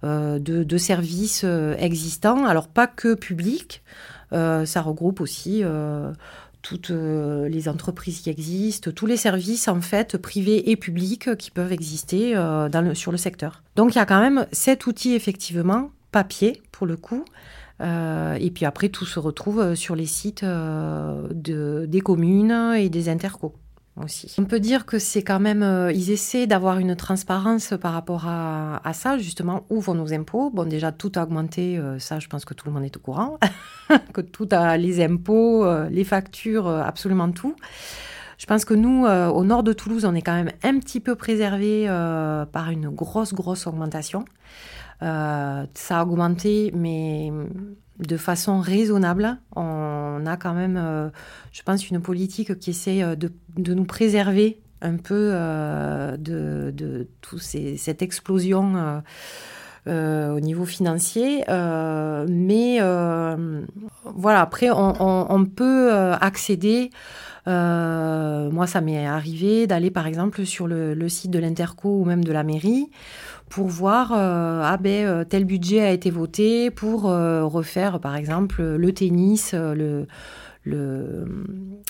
de, services existants, alors pas que publics, ça regroupe aussi euh, toutes euh, les entreprises qui existent, tous les services en fait privés et publics qui peuvent exister sur le secteur. Donc il y a quand même cet outil effectivement papier pour le coup. et puis après tout se retrouve sur les sites des communes et des intercos. On peut dire que c'est quand même, euh, ils essaient d'avoir une transparence par rapport à, ça, justement, où vont nos impôts. Bon, déjà, tout a augmenté, euh, ça, je pense que tout le monde est au courant, (laughs) que tout a, les impôts, euh, les factures, absolument tout. Je pense que nous, au nord de Toulouse, on est quand même un petit peu préservé par une grosse, grosse augmentation. ça a augmenté, mais de façon raisonnable. On a quand même, euh, je pense, une politique qui essaie euh, de, nous préserver un peu euh, de, cette explosion au niveau financier. mais voilà, après, on, peut accéder. moi, ça m'est arrivé d'aller, par exemple, sur le site de l'Interco ou même de la mairie pour voir euh, ah ben euh, tel budget a été voté pour euh, refaire par exemple le tennis le, le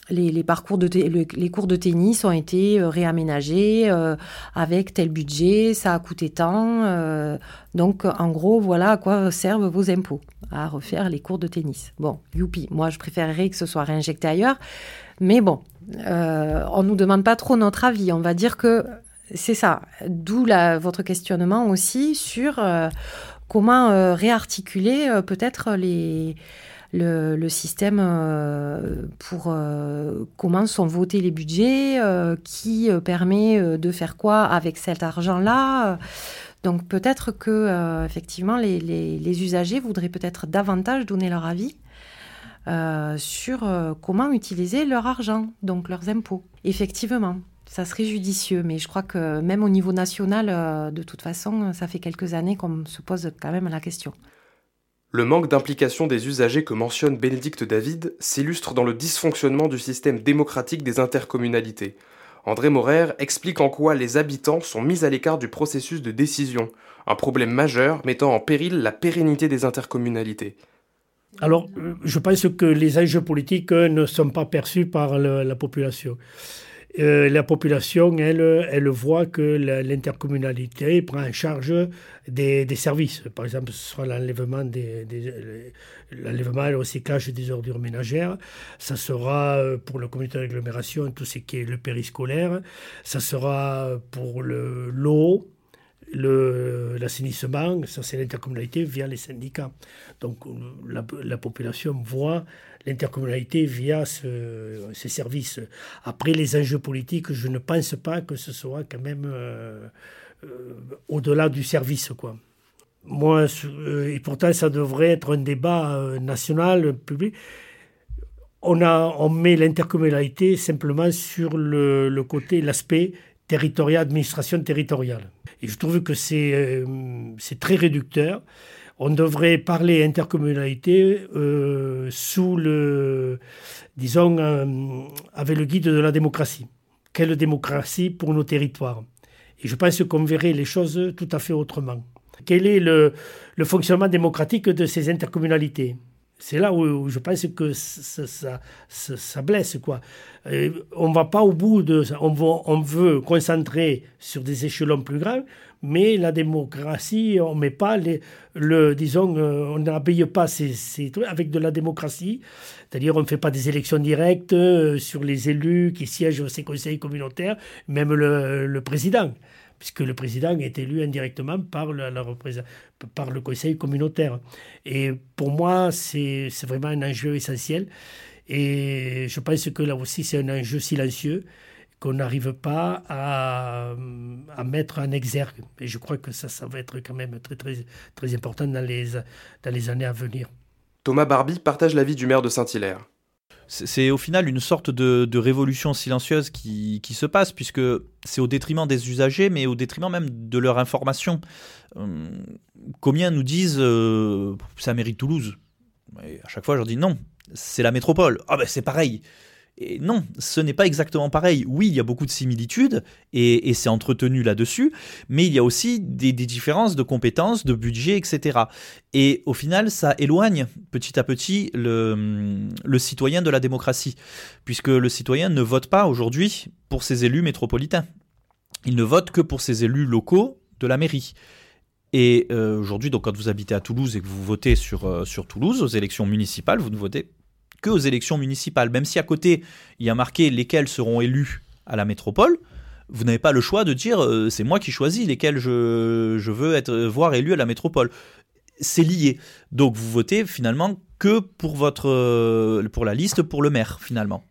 les, parcours de les cours de tennis ont été réaménagés avec tel budget ça a coûté tant donc en gros voilà à quoi servent vos impôts à refaire les cours de tennis. Bon youpi moi je préférerais que ce soit réinjecté ailleurs mais bon on nous demande pas trop notre avis. On va dire que c'est ça. D'où votre questionnement aussi sur euh, comment euh, réarticuler euh, peut-être le, système pour comment sont votés les budgets, qui permet de faire quoi avec cet argent-là. Donc peut-être que effectivement les, usagers voudraient peut-être davantage donner leur avis sur comment utiliser leur argent, donc leurs impôts. Effectivement ça serait judicieux. Mais je crois que même au niveau national, euh, de toute façon, ça fait quelques années qu'on se pose quand même la question. Le manque d'implication des usagers que mentionne Bénédicte David s'illustre dans le dysfonctionnement du système démocratique des intercommunalités. André Morer explique en quoi les habitants sont mis à l'écart du processus de décision, un problème majeur mettant en péril la pérennité des intercommunalités. Alors, je pense que les enjeux politiques ne sont pas perçus par la population. Euh, la population, elle, elle voit que l'intercommunalité prend en charge des, services. Par exemple, ce sera l'enlèvement des, l'enlèvement et le recyclage des ordures ménagères. Ça sera euh, pour le comité d'agglomération tout ce qui est le périscolaire. Ça sera pour l'eau, l'assainissement. Ça, c'est l'intercommunalité via les syndicats. Donc, la, la population voit l'intercommunalité via ces services. Après les enjeux politiques, je ne pense pas que ce soit quand même euh, euh, au-delà du service. Quoi. Moi, euh, et pourtant, ça devrait être un débat national, public. On, a, on met l'intercommunalité simplement sur le, le côté, l'aspect territorial, administration territoriale. Et je trouve que c'est c'est très réducteur on devrait parler intercommunalité euh, sous le, disons, euh, avec le guide de la démocratie. Quelle démocratie pour nos territoires? Et je pense qu'on verrait les choses tout à fait autrement. Quel est le, fonctionnement démocratique de ces intercommunalités? C'est là où, je pense que ça, ça, blesse. Quoi. on ne va pas au bout de ça. On on veut concentrer sur des échelons plus grands, mais la démocratie, on met pas les, le, disons, euh, on n'habille pas ces, ces, trucs avec de la démocratie, c'est-à-dire on ne fait pas des élections directes euh, sur les élus qui siègent au ces conseils communautaires, même le, président, puisque le président est élu indirectement par, le conseil communautaire. Et pour moi, c'est vraiment un enjeu essentiel. Et je pense que là aussi, c'est un enjeu silencieux qu'on n'arrive pas à, à, mettre en exergue. Et je crois que ça, ça va être quand même très, très, très important dans les, dans les années à venir. Thomas Barbie partage l'avis du maire de Saint-Hilaire. C'est au final une sorte de, révolution silencieuse qui, se passe, puisque c'est au détriment des usagers, mais au détriment même de leur information. Euh, combien nous disent euh, ça mérite Toulouse? Et À chaque fois, je leur dis non, c'est la métropole. Ah ben c'est pareil. Et non, ce n'est pas exactement pareil. Oui, il y a beaucoup de similitudes et, c'est entretenu là-dessus, mais il y a aussi des, différences de compétences, de budget, etc. Et au final, ça éloigne petit à petit le, citoyen de la démocratie, puisque le citoyen ne vote pas aujourd'hui pour ses élus métropolitains. Il ne vote que pour ses élus locaux de la mairie. Et euh, aujourd'hui, donc quand vous habitez à Toulouse et que vous votez sur, euh, sur Toulouse aux élections municipales, vous ne votez que aux élections municipales. Même si à côté, il y a marqué lesquels seront élus à la métropole, vous n'avez pas le choix de dire euh, c'est moi qui choisis lesquels je, je, veux être voir élus à la métropole. C'est lié. Donc vous votez finalement que pour votre euh, pour la liste pour le maire finalement.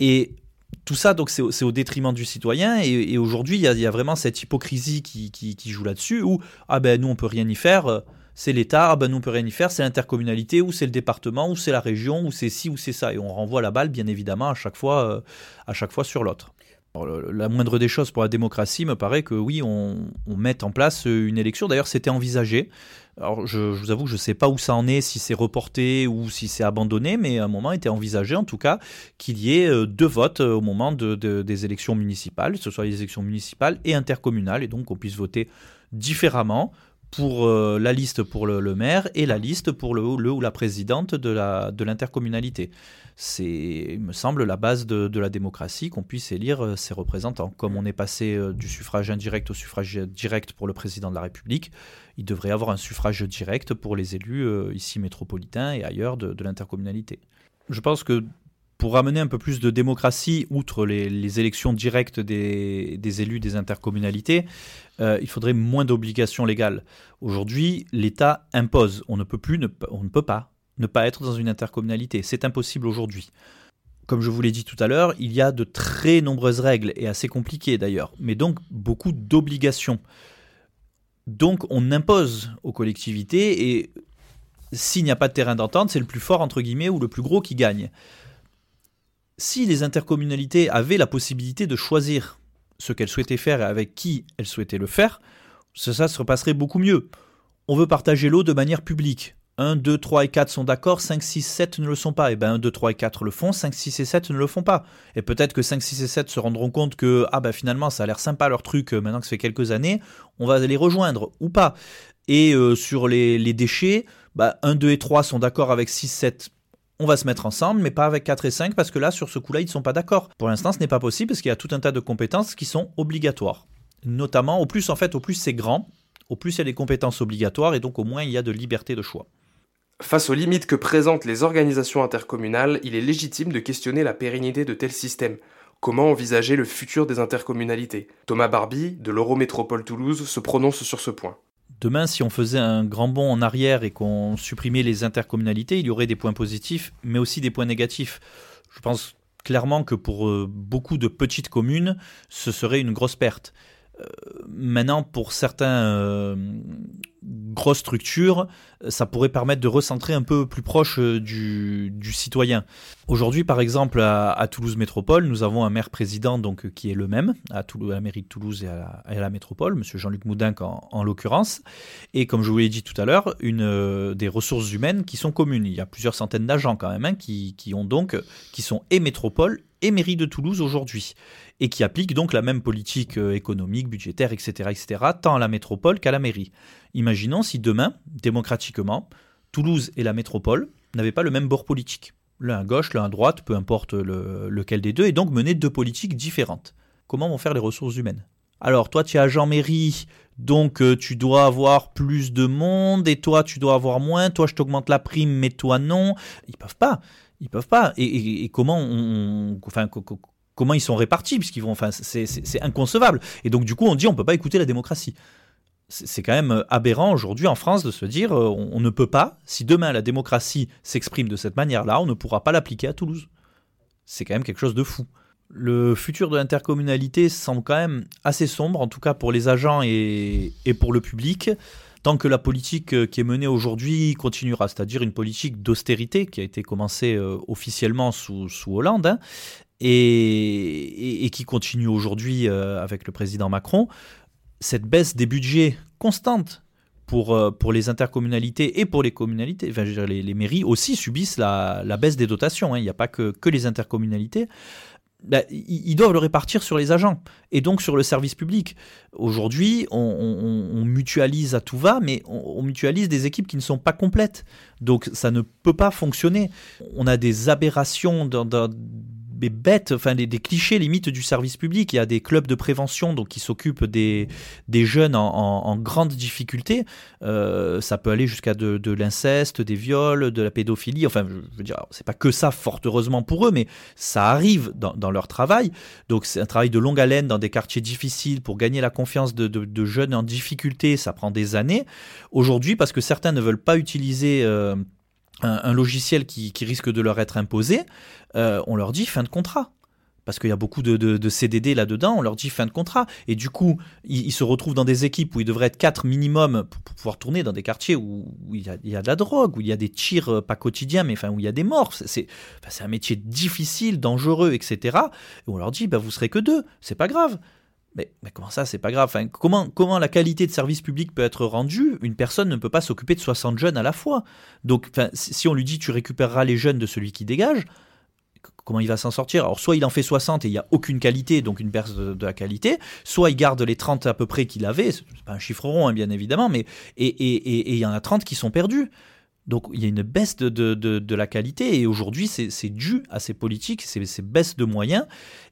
Et tout ça, donc, c'est au, détriment du citoyen. Et, aujourd'hui, il y, a vraiment cette hypocrisie qui, qui, qui joue là-dessus, où ah ben nous on peut rien y faire c'est l'État, ah ben on peut rien y faire, c'est l'intercommunalité, ou c'est le département, ou c'est la région, ou c'est ci, ou c'est ça. Et on renvoie la balle, bien évidemment, à chaque fois, euh, à chaque fois sur l'autre. La moindre des choses pour la démocratie me paraît que oui, on, on mette en place une élection. D'ailleurs, c'était envisagé. Alors, je, vous avoue que je ne sais pas où ça en est, si c'est reporté ou si c'est abandonné, mais à un moment, était envisagé, en tout cas, qu'il y ait euh, deux votes euh, au moment de, des élections municipales, que ce soit les élections municipales et intercommunales, et donc qu'on puisse voter différemment pour euh, la liste pour le, maire et la liste pour le, ou la présidente de l'intercommunalité. De c'est, il me semble, la base de, la démocratie qu'on puisse élire euh, ses représentants. Comme on est passé euh, du suffrage indirect au suffrage direct pour le président de la République, il devrait y avoir un suffrage direct pour les élus ici métropolitains et ailleurs de, de l'intercommunalité. Je pense que pour amener un peu plus de démocratie, outre les, élections directes des, élus des intercommunalités, euh, il faudrait moins d'obligations légales. Aujourd'hui, l'État impose. On ne peut plus, on ne peut pas ne pas être dans une intercommunalité. C'est impossible aujourd'hui. Comme je vous l'ai dit tout à l'heure, il y a de très nombreuses règles, et assez compliquées d'ailleurs, mais donc beaucoup d'obligations. Donc on impose aux collectivités, et s'il n'y a pas de terrain d'entente, c'est le plus fort, entre guillemets, ou le plus gros qui gagne si les intercommunalités avaient la possibilité de choisir ce qu'elles souhaitaient faire et avec qui elles souhaitaient le faire, ça, se repasserait beaucoup mieux. On veut partager l'eau de manière publique. 1, 2, 3 et 4 sont d'accord, 5, 6, 7 ne le sont pas. Et bien 1, 2, 3 et 4 le font, 5, 6 et 7 ne le font pas. Et peut-être que 5, 6 et 7 se rendront compte que ah ben finalement ça a l'air sympa leur truc, euh, maintenant que ça fait quelques années, on va les rejoindre ou pas. Et euh, sur les, déchets, bah, 1, 2 et 3 sont d'accord avec 6, 7, on va se mettre ensemble, mais pas avec 4 et 5, parce que là, sur ce coup-là, ils ne sont pas d'accord. Pour l'instant, ce n'est pas possible, parce qu'il y a tout un tas de compétences qui sont obligatoires. Notamment, au plus, en fait, au plus c'est grand, au plus il y a des compétences obligatoires, et donc au moins il y a de liberté de choix. Face aux limites que présentent les organisations intercommunales, il est légitime de questionner la pérennité de tels systèmes. Comment envisager le futur des intercommunalités? Thomas Barbie, de l'Eurométropole Toulouse, se prononce sur ce point. Demain, si on faisait un grand bond en arrière et qu'on supprimait les intercommunalités, il y aurait des points positifs, mais aussi des points négatifs. Je pense clairement que pour euh, beaucoup de petites communes, ce serait une grosse perte. Euh, maintenant, pour certains euh, grosses structures, ça pourrait permettre de recentrer un peu plus proche euh, du, citoyen. Aujourd'hui, par exemple, à, Toulouse Métropole, nous avons un maire-président donc qui est le même à, la mairie de Toulouse et à la, métropole, Monsieur Jean-Luc Moudinque en, l'occurrence, et comme je vous l'ai dit tout à l'heure, une des ressources humaines qui sont communes. Il y a plusieurs centaines d'agents quand même hein, qui, qui sont et métropole et mairie de Toulouse aujourd'hui et qui applique donc la même politique euh, économique, budgétaire, etc., etc., tant à la métropole qu'à la mairie. Imaginons si demain, démocratiquement, Toulouse et la métropole n'avaient pas le même bord politique. L'un à gauche, l'un à droite, peu importe lequel des deux, et donc mener deux politiques différentes. Comment vont faire les ressources humaines? Alors, toi, tu es agent mairie, donc euh, tu dois avoir plus de monde, et toi, tu dois avoir moins. Toi, je t'augmente la prime, mais toi, non. Ils peuvent pas. Ils peuvent pas. Et, comment comment ils sont répartis, puisqu'ils vont, enfin, c'est inconcevable. Et donc, du coup, on dit on peut pas écouter la démocratie. C'est quand même aberrant aujourd'hui en France de se dire euh, on, ne peut pas, si demain la démocratie s'exprime de cette manière-là, on ne pourra pas l'appliquer à Toulouse. C'est quand même quelque chose de fou. Le futur de l'intercommunalité semble quand même assez sombre, en tout cas pour les agents et, pour le public, tant que la politique euh, qui est menée aujourd'hui continuera, c'est-à-dire une politique d'austérité qui a été commencée euh, officiellement sous, Hollande hein, et, qui continue aujourd'hui euh, avec le président Macron. Cette baisse des budgets constante pour, pour les intercommunalités et pour les communalités, enfin, les, mairies aussi subissent la, baisse des dotations. Hein. Il n'y a pas que, que les intercommunalités. Bah, ils doivent le répartir sur les agents et donc sur le service public. Aujourd'hui, on, mutualise à tout va, mais on, mutualise des équipes qui ne sont pas complètes. Donc ça ne peut pas fonctionner. On a des aberrations dans, dans des bêtes, enfin des, clichés limites du service public. Il y a des clubs de prévention donc qui s'occupent des, des jeunes en, grande difficulté. Euh, ça peut aller jusqu'à de, l'inceste, des viols, de la pédophilie. Enfin, je veux dire, c'est pas que ça, fort heureusement pour eux, mais ça arrive dans, leur travail. Donc c'est un travail de longue haleine dans des quartiers difficiles pour gagner la confiance de, jeunes en difficulté. Ça prend des années. Aujourd'hui, parce que certains ne veulent pas utiliser euh, un, logiciel qui, risque de leur être imposé, euh, on leur dit fin de contrat. Parce qu'il y a beaucoup de, CDD là-dedans, on leur dit fin de contrat. Et du coup, ils, se retrouvent dans des équipes où il devrait être quatre minimum pour, pouvoir tourner dans des quartiers où, il, y a, de la drogue, où il y a des tirs, euh, pas quotidiens, mais où il y a des morts. C'est un métier difficile, dangereux, etc. Et on leur dit, bah, vous serez que deux, c'est pas grave. Mais, comment ça, c'est pas grave? Comment, la qualité de service public peut être rendue? Une personne ne peut pas s'occuper de 60 jeunes à la fois. Donc, si on lui dit tu récupéreras les jeunes de celui qui dégage, comment il va s'en sortir? Alors, soit il en fait 60 et il n'y a aucune qualité, donc une perte de, la qualité, soit il garde les 30 à peu près qu'il avait, c'est pas un chiffre rond, hein, bien évidemment, mais et il y en a 30 qui sont perdus. Donc il y a une baisse de, de, la qualité et aujourd'hui c'est dû à ces politiques, ces, ces baisses de moyens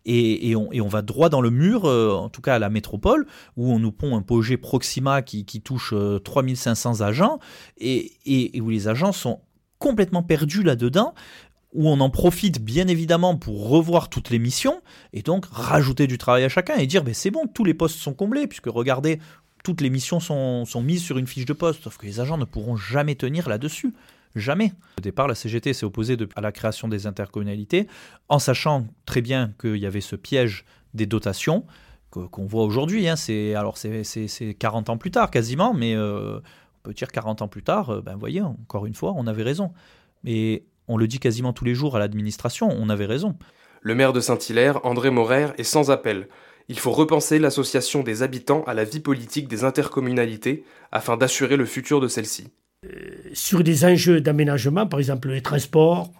et, et, on, et, on, va droit dans le mur, euh, en tout cas à la métropole, où on nous pond un projet Proxima qui, qui touche 3500 euh, agents et, et, où les agents sont complètement perdus là-dedans où on en profite bien évidemment pour revoir toutes les missions et donc rajouter du travail à chacun et dire ben, c'est bon, tous les postes sont comblés, puisque regardez, toutes les missions sont, mises sur une fiche de poste, sauf que les agents ne pourront jamais tenir là-dessus. Jamais. Au départ, la CGT s'est opposée à la création des intercommunalités, en sachant très bien qu'il y avait ce piège des dotations qu'on voit aujourd'hui. Hein. c'est alors c'est 40 ans plus tard quasiment, mais euh, on peut dire 40 ans plus tard, euh, ben voyez, encore une fois, on avait raison. Mais on le dit quasiment tous les jours à l'administration, on avait raison. Le maire de Saint-Hilaire, André Morer, est sans appel. Il faut repenser l'association des habitants à la vie politique des intercommunalités afin d'assurer le futur de celles-ci. Euh, sur des enjeux d'aménagement, par exemple les transports,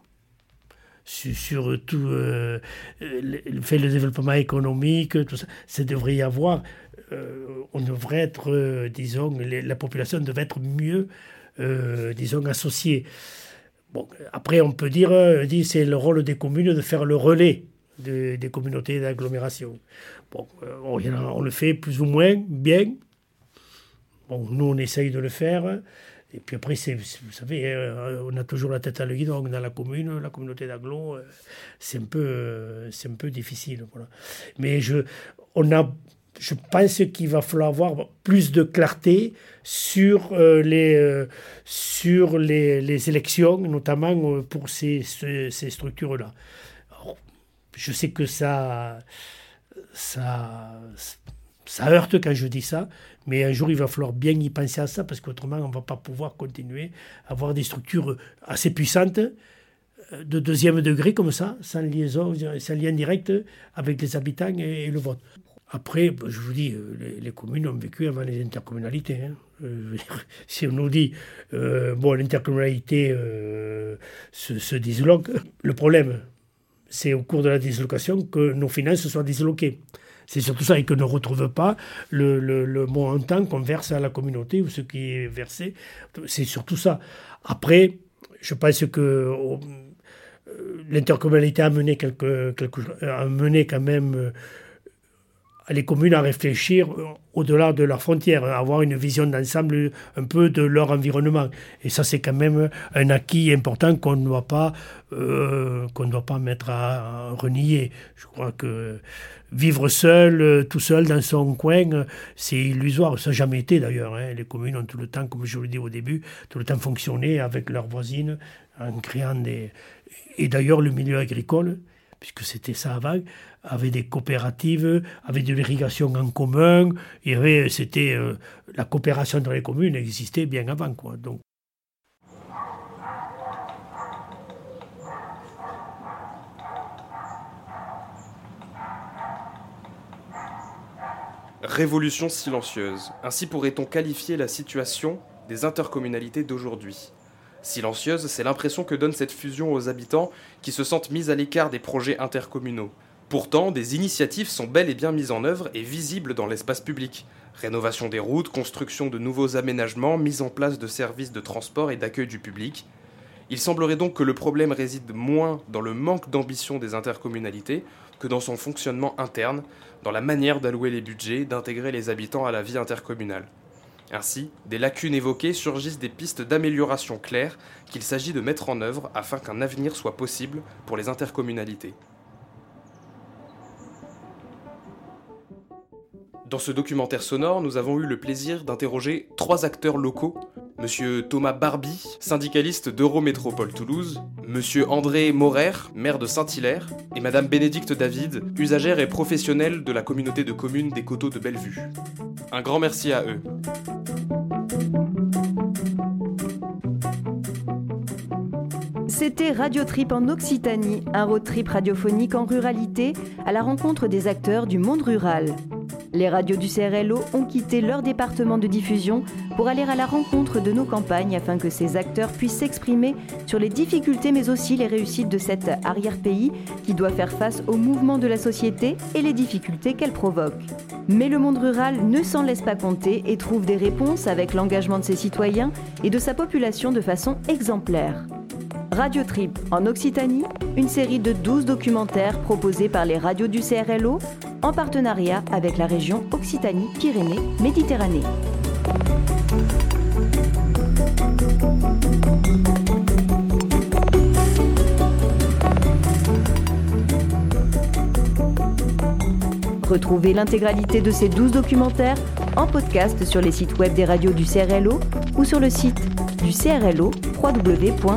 sur, tout euh, le, fait le développement économique, ça, devrait y avoir. Euh, on devrait être, disons, la population devrait être mieux, disons, associée. Bon, après, on peut dire, c'est le rôle des communes de faire le relais des communautés d'agglomération. Bon, euh, on, le fait plus ou moins bien. Bon, nous, on essaye de le faire. Et puis après, vous savez, euh, on a toujours la tête à l'œil dans la commune, la communauté d'agglo, euh, c'est un peu, un peu difficile. Voilà. Mais je, on a, je pense qu'il va falloir avoir plus de clarté sur les, sur les, les, élections, notamment pour ces, ces structures-là. Je sais que ça, ça, heurte quand je dis ça, mais un jour il va falloir bien y penser à ça parce qu'autrement on ne va pas pouvoir continuer à avoir des structures assez puissantes euh, de deuxième degré comme ça, sans liaison, sans lien direct avec les habitants et, le vote. Après, je vous dis, euh, les, communes ont vécu avant les intercommunalités. Hein. Euh, (laughs) si on nous dit, bon, l'intercommunalité se, se disloque, le problème, c'est au cours de la dislocation que nos finances soient disloquées. C'est surtout ça, et que ne retrouve pas le, le, le montant qu'on verse à la communauté ou ce qui est versé. C'est surtout ça. Après, je pense que euh, l'intercommunalité a mené, quelque, quelque, a mené quand même euh, les communes à réfléchir au-delà de leurs frontières, à avoir une vision d'ensemble un peu de leur environnement. Et ça, c'est quand même un acquis important qu'on ne doit pas, euh, qu'on ne doit pas mettre à, renier. Je crois que vivre seul, tout seul dans son coin, c'est illusoire. Ça n'a jamais été d'ailleurs. Hein. Les communes ont tout le temps, comme je l'ai dit au début, tout le temps fonctionné avec leurs voisines en créant des... Et d'ailleurs, le milieu agricole, puisque c'était ça avant, avait des coopératives, avait de l'irrigation en commun, et c'était euh, la coopération dans les communes existait bien avant quoi. Donc Révolution silencieuse. Ainsi pourrait-on qualifier la situation des intercommunalités d'aujourd'hui. Silencieuse, c'est l'impression que donne cette fusion aux habitants qui se sentent mis à l'écart des projets intercommunaux. Pourtant, des initiatives sont bel et bien mises en œuvre et visibles dans l'espace public. Rénovation des routes, construction de nouveaux aménagements, mise en place de services de transport et d'accueil du public. Il semblerait donc que le problème réside moins dans le manque d'ambition des intercommunalités que dans son fonctionnement interne, dans la manière d'allouer les budgets, d'intégrer les habitants à la vie intercommunale. Ainsi, des lacunes évoquées surgissent des pistes d'amélioration claires qu'il s'agit de mettre en œuvre afin qu'un avenir soit possible pour les intercommunalités. Dans ce documentaire sonore, nous avons eu le plaisir d'interroger trois acteurs locaux. Monsieur Thomas Barbie, syndicaliste d'Eurométropole Toulouse, Monsieur André Morer, maire de Saint-Hilaire, et Madame Bénédicte David, usagère et professionnelle de la communauté de communes des Coteaux de Bellevue. Un grand merci à eux. C'était Radio Trip en Occitanie, un road trip radiophonique en ruralité à la rencontre des acteurs du monde rural. Les radios du CRLO ont quitté leur département de diffusion pour aller à la rencontre de nos campagnes afin que ces acteurs puissent s'exprimer sur les difficultés mais aussi les réussites de cet arrière-pays qui doit faire face aux mouvements de la société et les difficultés qu'elle provoque. Mais le monde rural ne s'en laisse pas compter et trouve des réponses avec l'engagement de ses citoyens et de sa population de façon exemplaire. Radio Trip en Occitanie, une série de 12 documentaires proposés par les radios du CRLO en partenariat avec la région Occitanie-Pyrénées-Méditerranée. Retrouvez l'intégralité de ces 12 documentaires en podcast sur les sites web des radios du CRLO ou sur le site du CRLO www.crlo.fr.